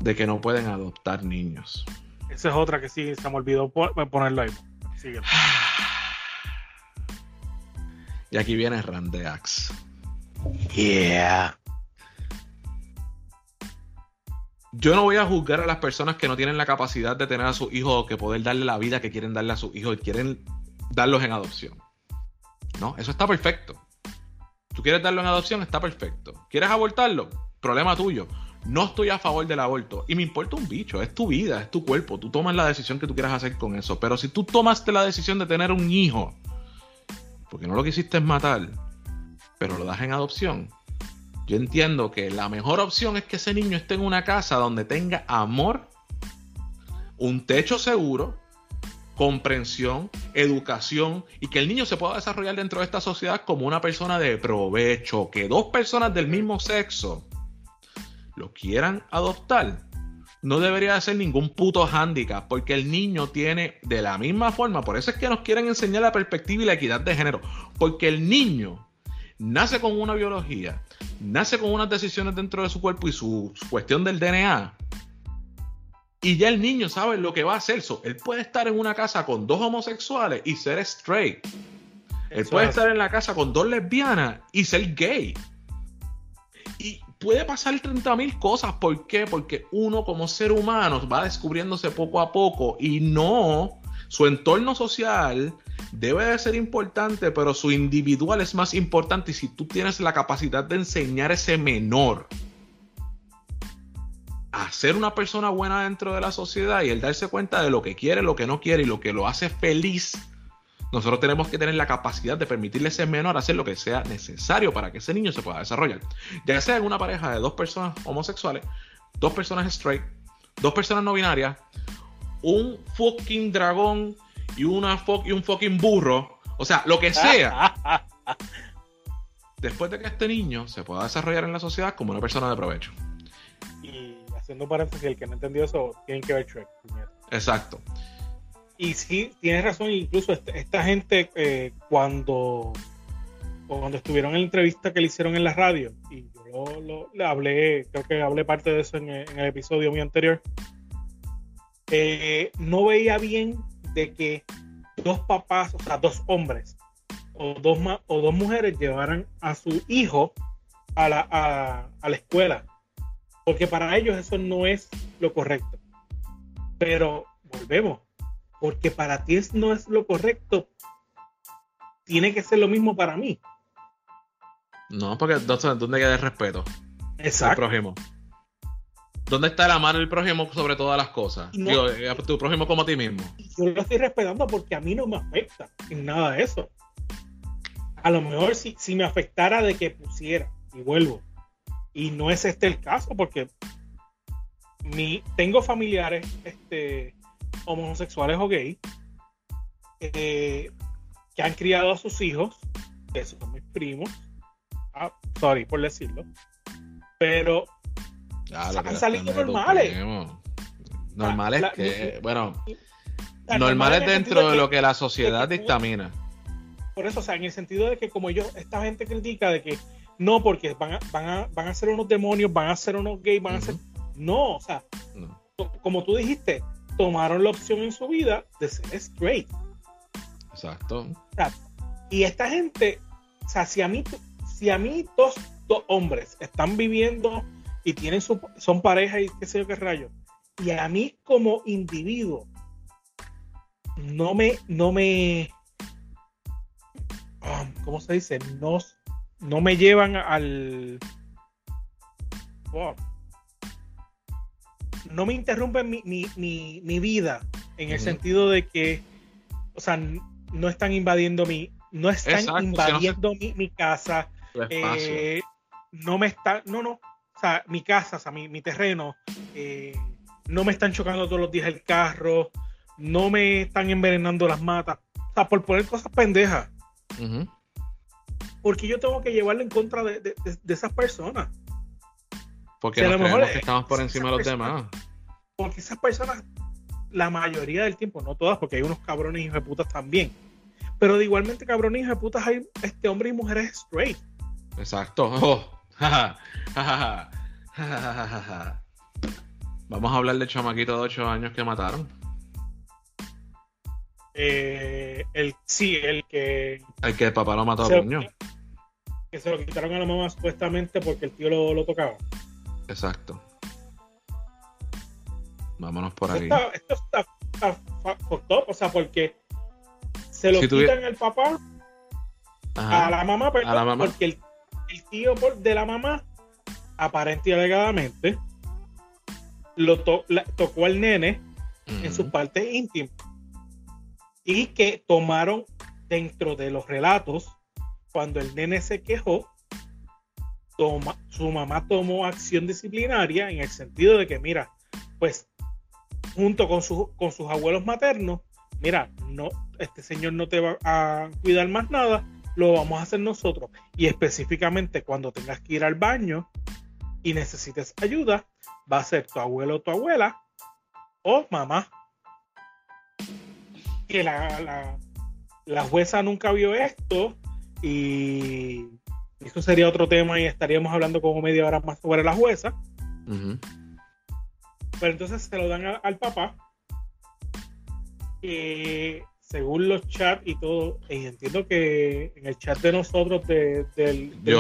de que no pueden adoptar niños.
Esa es otra que sí, se me olvidó po- ponerlo ahí.
Y aquí viene Randeax.
Yeah.
Yo no voy a juzgar a las personas que no tienen la capacidad de tener a sus hijos o que poder darle la vida que quieren darle a sus hijos y quieren darlos en adopción. No, eso está perfecto. Tú quieres darlo en adopción, está perfecto. ¿Quieres abortarlo? Problema tuyo. No estoy a favor del aborto. Y me importa un bicho. Es tu vida, es tu cuerpo. Tú tomas la decisión que tú quieras hacer con eso. Pero si tú tomaste la decisión de tener un hijo, porque no lo quisiste matar, pero lo das en adopción, yo entiendo que la mejor opción es que ese niño esté en una casa donde tenga amor, un techo seguro, comprensión, educación y que el niño se pueda desarrollar dentro de esta sociedad como una persona de provecho, que dos personas del mismo sexo lo quieran adoptar. No debería ser ningún puto hándicap, porque el niño tiene de la misma forma, por eso es que nos quieren enseñar la perspectiva y la equidad de género, porque el niño nace con una biología, nace con unas decisiones dentro de su cuerpo y su cuestión del DNA. Y ya el niño sabe lo que va a hacer. So, él puede estar en una casa con dos homosexuales y ser straight. Él
Eso
puede
es
estar en la casa con dos lesbianas y ser gay. Y puede pasar 30 mil cosas. ¿Por qué? Porque uno como ser humano va descubriéndose poco a poco y no, su entorno social debe de ser importante, pero su individual es más importante. Y si tú tienes la capacidad de enseñar ese menor a ser una persona buena dentro de la sociedad y el darse cuenta de lo que quiere, lo que no quiere y lo que lo hace feliz, nosotros tenemos que tener la capacidad de permitirle a ese menor hacer lo que sea necesario para que ese niño se pueda desarrollar. Ya sea en una pareja de dos personas homosexuales, dos personas straight, dos personas no binarias, un fucking dragón y, una fo- y un fucking burro, o sea, lo que sea, después de que este niño se pueda desarrollar en la sociedad como una persona de provecho.
Y haciendo paréntesis, el que no entendió eso, tienen que ver Shrek.
Exacto.
Y sí, tienes razón, incluso esta gente eh, cuando, cuando estuvieron en la entrevista que le hicieron en la radio, y yo lo, le hablé, creo que hablé parte de eso en el, en el episodio muy anterior, eh, no veía bien de que dos papás, o sea, dos hombres o dos, o dos mujeres llevaran a su hijo a la, a la escuela, porque para ellos eso no es lo correcto. Pero volvemos, porque para ti es- no es lo correcto, tiene que ser lo mismo para mí.
No, porque entonces, ¿dónde queda el respeto? al
Exacto.
prójimo? ¿Dónde está el amar al prójimo sobre todas las cosas?
No.
Digo, eh, a tu prójimo como a ti mismo.
Yo lo estoy respetando porque a mí no me afecta en nada de eso. A lo mejor si, si me afectara de que pusiera, y vuelvo, y no es este el caso, porque mi, tengo familiares este, homosexuales o gay eh, que han criado a sus hijos, que son mis primos, ah, sorry por decirlo, pero Han salido normales.
Normales
La-
que,
mi-
bueno, normales dentro de lo que la sociedad
que
dictamina.
Por eso, o sea, en el sentido de que como yo, esta gente critica de que no, porque van a, van a, van a ser unos demonios, van a ser unos gays, van a ser... No, o sea,
No.
como tú dijiste, tomaron la opción en su vida de ser straight.
Exacto.
Y esta gente, o sea, si a mí, si a mí dos, dos hombres están viviendo y tienen su, son pareja y qué sé yo qué rayo, y a mí como individuo no me, no me, ah, ¿cómo se dice? No, no me llevan al, wow. No me interrumpen mi, mi, mi, mi vida en el sentido de que, o sea, no están invadiendo mi, no están
Exacto, si no
invadiendo mi, mi casa, eh, no me está, no, no, o sea, mi casa, o sea, mi, mi terreno, eh, no me están chocando todos los días el carro, no me están envenenando las matas, o sea, por poner cosas pendejas, porque yo tengo que llevarlo en contra de, de- de- de esas personas,
Porque
si a
nos
lo mejor
creemos
es-
que estamos por encima de los demás.
porque esas personas, la mayoría del tiempo, no todas, porque hay unos cabrones hijos de putas también, pero de igualmente cabrones hijos de putas hay este hombres y mujeres straight.
Exacto. Oh. Vamos a hablar del chamaquito de 8 años que mataron.
Eh, el sí, el que
El que el papá lo mató a puño.
que se lo quitaron a la mamá supuestamente porque el tío lo, lo tocaba.
Exacto. Vámonos por
Esto
ahí.
está, esto está, está up, o sea, porque se lo
Si tuvi-
quitan al papá,
Ajá.
a la mamá, perdón,
A la mamá.
porque el, el tío de la mamá, aparente y alegadamente, lo to- la- tocó al nene en
Ujú.
sus partes íntimas. Y que tomaron dentro de los relatos, cuando el nene se quejó, su mamá tomó acción disciplinaria en el sentido de que, mira, pues junto con, con sus abuelos maternos, mira, no, este señor no te va a cuidar más nada, lo vamos a hacer nosotros. Y específicamente cuando tengas que ir al baño y necesites ayuda, va a ser tu abuelo o tu abuela o mamá. Que la, la, la jueza nunca vio esto y eso sería otro tema y estaríamos hablando como media hora más sobre la jueza. Pero entonces se lo dan a- al papá. según los chats y todo, y entiendo que en el chat de nosotros de- del, del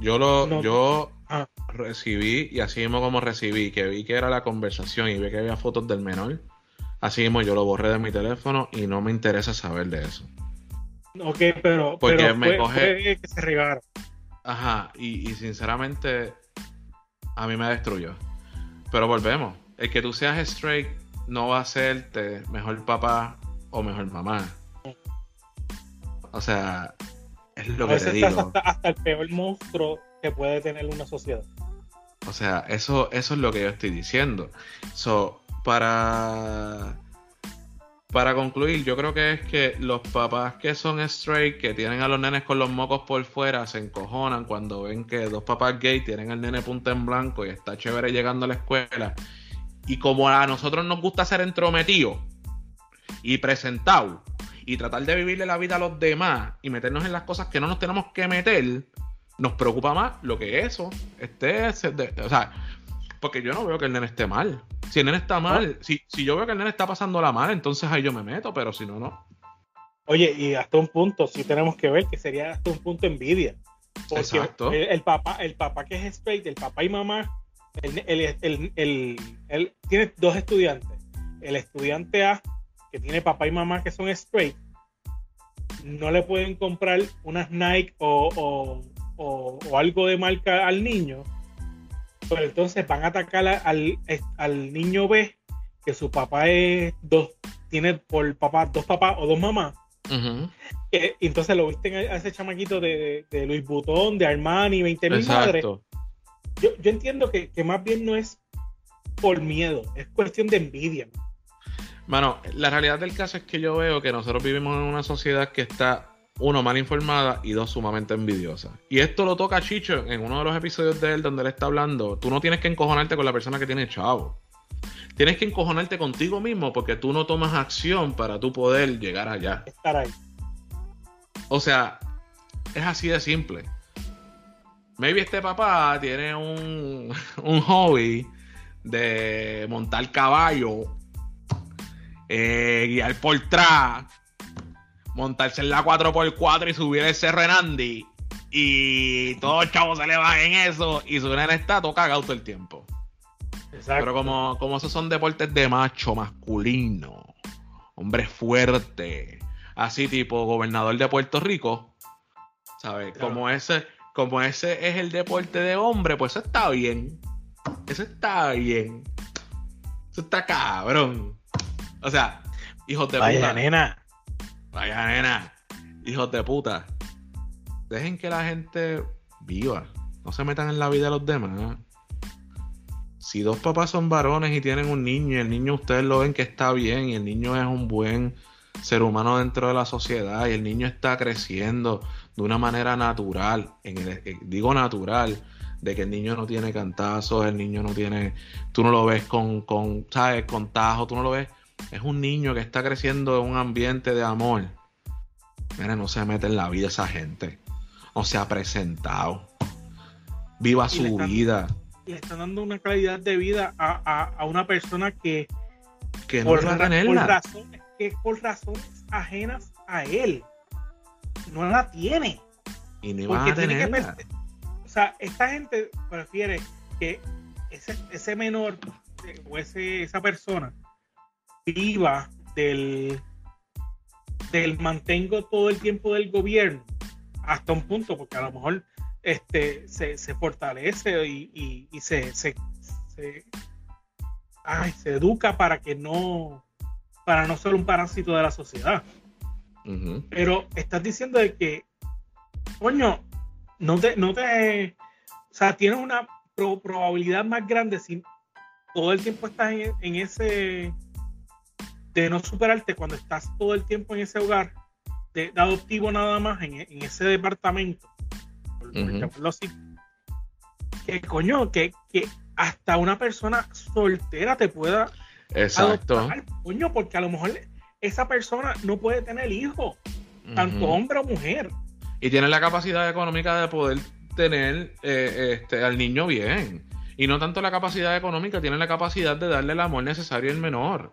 Yo- lo,
No.
yo
Ah.
recibí, y así mismo como recibí, que vi que era la conversación y vi que había fotos del menor, así mismo yo lo borré de mi teléfono y no me interesa saber de eso.
Ok, pero,
Porque
pero
me
fue,
coge-
fue que se regaron.
Ajá, y, y sinceramente a mí me destruyó. Pero volvemos, el que tú seas straight no va a hacerte mejor papá o mejor mamá. O sea, es lo
A
que
veces
te digo.
hasta, hasta el peor monstruo que puede tener una sociedad.
O sea, eso, eso es lo que yo estoy diciendo. So, para, para concluir, yo creo que es que los papás que son straight, que tienen a los nenes con los mocos por fuera, se encojonan cuando ven que dos papás gay tienen al nene punta en blanco y está chévere llegando a la escuela. Y como a nosotros nos gusta ser entrometidos y presentados y tratar de vivirle la vida a los demás y meternos en las cosas que no nos tenemos que meter, nos preocupa más lo que eso esté. o sea, porque yo no veo que el nene esté mal. Si el nene está mal, si, si yo veo que el nene está pasándola mal, entonces ahí yo me meto, pero si no, no.
Oye, y hasta un punto sí tenemos que ver que sería hasta un punto envidia. Porque
Exacto.
El, el papá, el papá que es straight, el papá y mamá, el, el- el- el- él tiene dos estudiantes. El estudiante A, que tiene papá y mamá que son straight, no le pueden comprar unas Nike o, o- o- o algo de marca al niño Pero entonces van a atacar al, al niño B, que su papá es dos, tiene por papá dos papás o dos mamás. Que- y entonces lo visten a ese chamaquito de, de Luis Butón, de Armani, 20 mil madres. Yo, yo entiendo que, que más bien no es por miedo, es cuestión de envidia.
Mano, la realidad del caso es que yo veo que nosotros vivimos en una sociedad que está, uno, mal informada y dos, sumamente envidiosa. Y esto lo toca Chicho en uno de los episodios de él donde él está hablando. Tú no tienes que encojonarte con la persona que tiene chavo. Tienes que encojonarte contigo mismo porque tú no tomas acción para tú poder llegar allá.
Estar ahí.
O sea, es así de simple. Maybe este papá tiene un, un hobby de montar caballo, eh, guiar por track, montarse en la 4x4 y subir el Cerro en Andy. Y todos los chavos se le van en eso y su nene está todo cagado todo el tiempo.
Exacto.
Pero como, como esos son deportes de macho, masculino, hombre fuerte, así tipo gobernador de Puerto Rico, ¿sabes?
Claro.
Como ese, como ese es el deporte de hombre, pues eso está bien. Eso está bien. Eso está cabrón. O sea, hijos de
Vaya
puta.
nena.
Vaya nena. Hijos de puta. Dejen que la gente viva. No se metan en la vida de los demás. Si dos papás son varones y tienen un niño y el niño ustedes lo ven que está bien y el niño es un buen ser humano dentro de la sociedad y el niño está creciendo de una manera natural, en eh, digo natural, de que el niño no tiene cantazos, el niño no tiene, tú no lo ves con, con ¿sabes? Con tajo, tú no lo ves. Es un niño que está creciendo en un ambiente de amor. Mira, no se mete en la vida esa gente. No se ha presentado. Viva su
están-
vida.
Y le están dando una calidad de vida a, a- a una persona que
Que no
por,
va a
ra- por razones, que por razones ajenas a él no la tiene.
Y ni va
Porque
a
tiene que o sea, esta gente prefiere que ese, ese menor eh, o ese, esa persona viva del, del mantengo todo el tiempo del gobierno hasta un punto, porque a lo mejor este, se, se fortalece y, y- y se, se, se- ay, se educa para que no para no ser un parásito de la sociedad. Pero estás diciendo de que, coño, no te, no te, o sea, tienes una pro- probabilidad más grande si todo el tiempo estás en, en ese, de no superarte cuando estás todo el tiempo en ese hogar, de, de adoptivo nada más, en, en ese departamento, por, así, que coño, que, que hasta una persona soltera te pueda
Exacto.
adoptar, coño, porque a lo mejor esa persona no puede tener hijos, tanto hombre o mujer.
Y tienen la capacidad económica de poder tener eh, este, al niño bien. Y no tanto la capacidad económica, tienen la capacidad de darle el amor necesario al menor.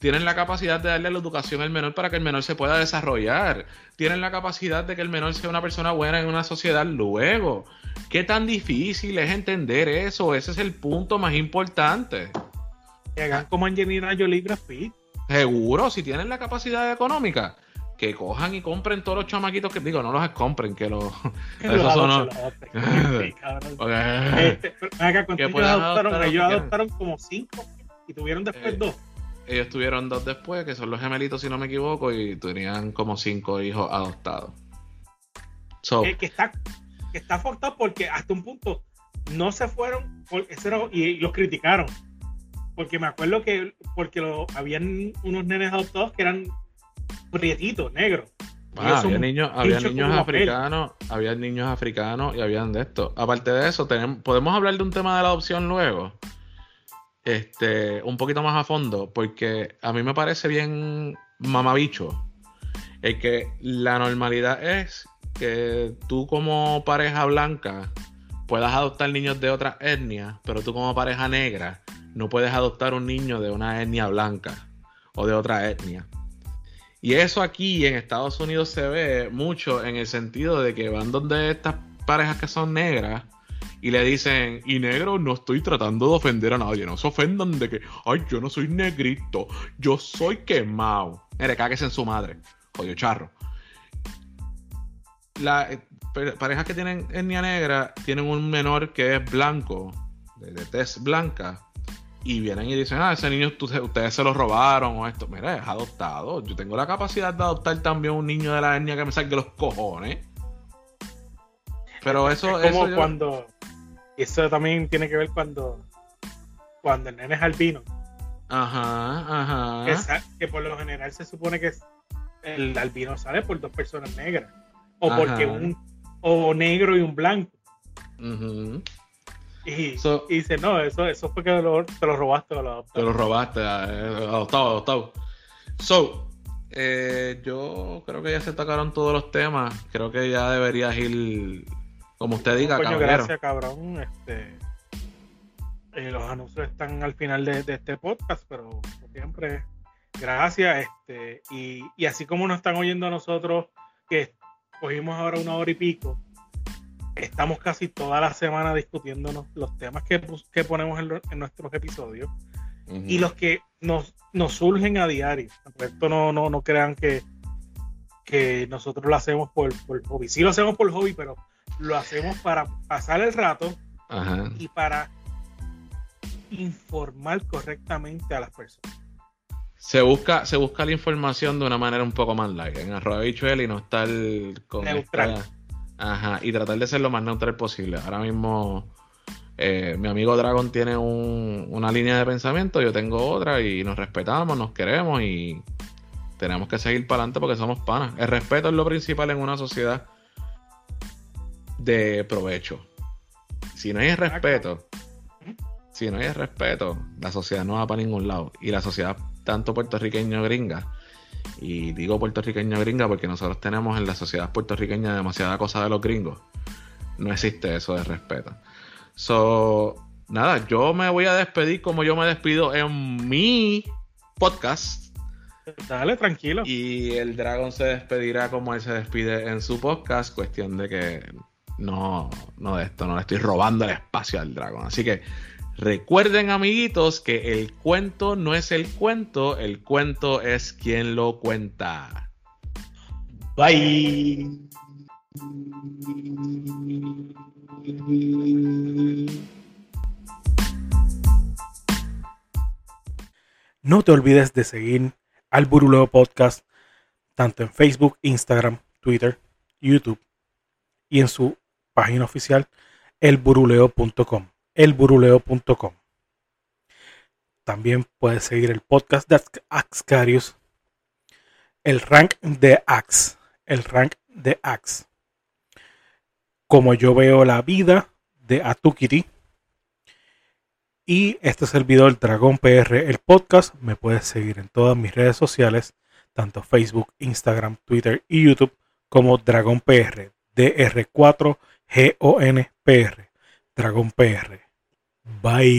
Tienen la capacidad de darle la educación al menor para que el menor se pueda desarrollar. Tienen la capacidad de que el menor sea una persona buena en una sociedad luego. ¿Qué tan difícil es entender eso? Ese es el punto más importante.
Que hagan como Angelina Jolie Pitt.
Seguro, si tienen la capacidad económica, que cojan y compren todos los chamaquitos que digo, no los compren, que los... Esos son...
los.
Porque-
Este, pero ven acá, ¿cuántos
Que
ellos adoptaron? Ellos
los que
adoptaron como cinco y tuvieron después
Eh,
dos.
Ellos tuvieron dos después, que son los gemelitos, si no me equivoco, y tenían como cinco hijos adoptados. So,
Eh, que está que está up porque hasta un punto no se fueron por, eso era- y los criticaron porque me acuerdo que porque lo, habían unos nenes adoptados que eran prietitos negros
ah, había niños, había niños
papel.
africanos, había niños africanos y habían de esto. Aparte de eso, tenemos, podemos hablar de un tema de la adopción luego. Este, un poquito más a fondo, porque a mí me parece bien mamabicho. Es que la normalidad es que tú como pareja blanca puedas adoptar niños de otra etnia, pero tú como pareja negra no puedes adoptar un niño de una etnia blanca o de otra etnia. Y eso aquí en Estados Unidos se ve mucho en el sentido de que van donde estas parejas que son negras y le dicen, y negro, no estoy tratando de ofender a nadie, no se ofendan de que, ay, yo no soy negrito, yo soy quemado. Mire, cáguese en su madre, jodido charro. Las parejas que tienen etnia negra tienen un menor que es blanco, de, de tez blanca y vienen y dicen, ah, ese niño ustedes se lo robaron o esto. Mira, es adoptado. Yo tengo la capacidad de adoptar también un niño de la etnia que me saque los cojones. Pero eso
es como cuando. Eso también tiene que ver cuando. Cuando el nene es albino.
Ajá, ajá.
Que, por lo general se supone que el albino sale por dos personas negras. O porque un. O negro y un blanco. Ajá. Y, dice, no, eso, eso fue que te lo robaste o lo
Te lo robaste, eh, adoptado, adoptado. So, eh, yo creo que ya se tocaron todos los temas. Creo que ya deberías ir, como usted diga,
Coño, gracias, cabrón. Este, eh, los anuncios están al final de, este podcast, pero siempre, gracias. Este, y, y así como nos están oyendo a nosotros, que cogimos ahora una hora y pico, estamos casi toda la semana discutiendo los temas que, que ponemos en, nuestros episodios y los que nos, nos surgen a diario. Esto no, no, no crean que, que nosotros lo hacemos por, por hobby. Sí lo hacemos por hobby, pero lo hacemos para pasar el rato y para informar correctamente a las personas.
Se busca, se busca la información de una manera un poco más larga, en arroba y no estar con
neutral.
Ajá, y tratar de ser lo más neutral posible. Ahora mismo eh, mi amigo Dragon tiene una línea de pensamiento, yo tengo otra y nos respetamos, nos queremos y tenemos que seguir para adelante porque somos panas. El respeto es lo principal en una sociedad de provecho. Si no hay respeto, si no hay respeto, la sociedad no va para ningún lado. Y la sociedad, tanto puertorriqueño gringa, y digo puertorriqueño gringa porque nosotros tenemos en la sociedad puertorriqueña demasiada cosa de los gringos. No existe eso de respeto. So, nada, yo me voy a despedir como yo me despido en mi podcast.
Dale, tranquilo.
Y el Dragon se despedirá como él se despide en su podcast. Cuestión de que no, no de esto, no le estoy robando el espacio al Dragon. Así que Recuerden amiguitos que el cuento no es el cuento, el cuento es quien lo cuenta.
Bye. No te olvides de seguir al Buruleo Podcast tanto en Facebook, Instagram, Twitter, YouTube y en su página oficial elburuleo.com elburuleo.com. También puedes seguir el podcast de Axcarius, el rank de Ax, el rank de Ax. Como yo veo la vida de Atukiri. Y este servidor Dragón PR, el podcast, me puedes seguir en todas mis redes sociales, tanto Facebook, Instagram, Twitter y YouTube, como Dragón PR, DR4GONPR, Dragón PR. Bye.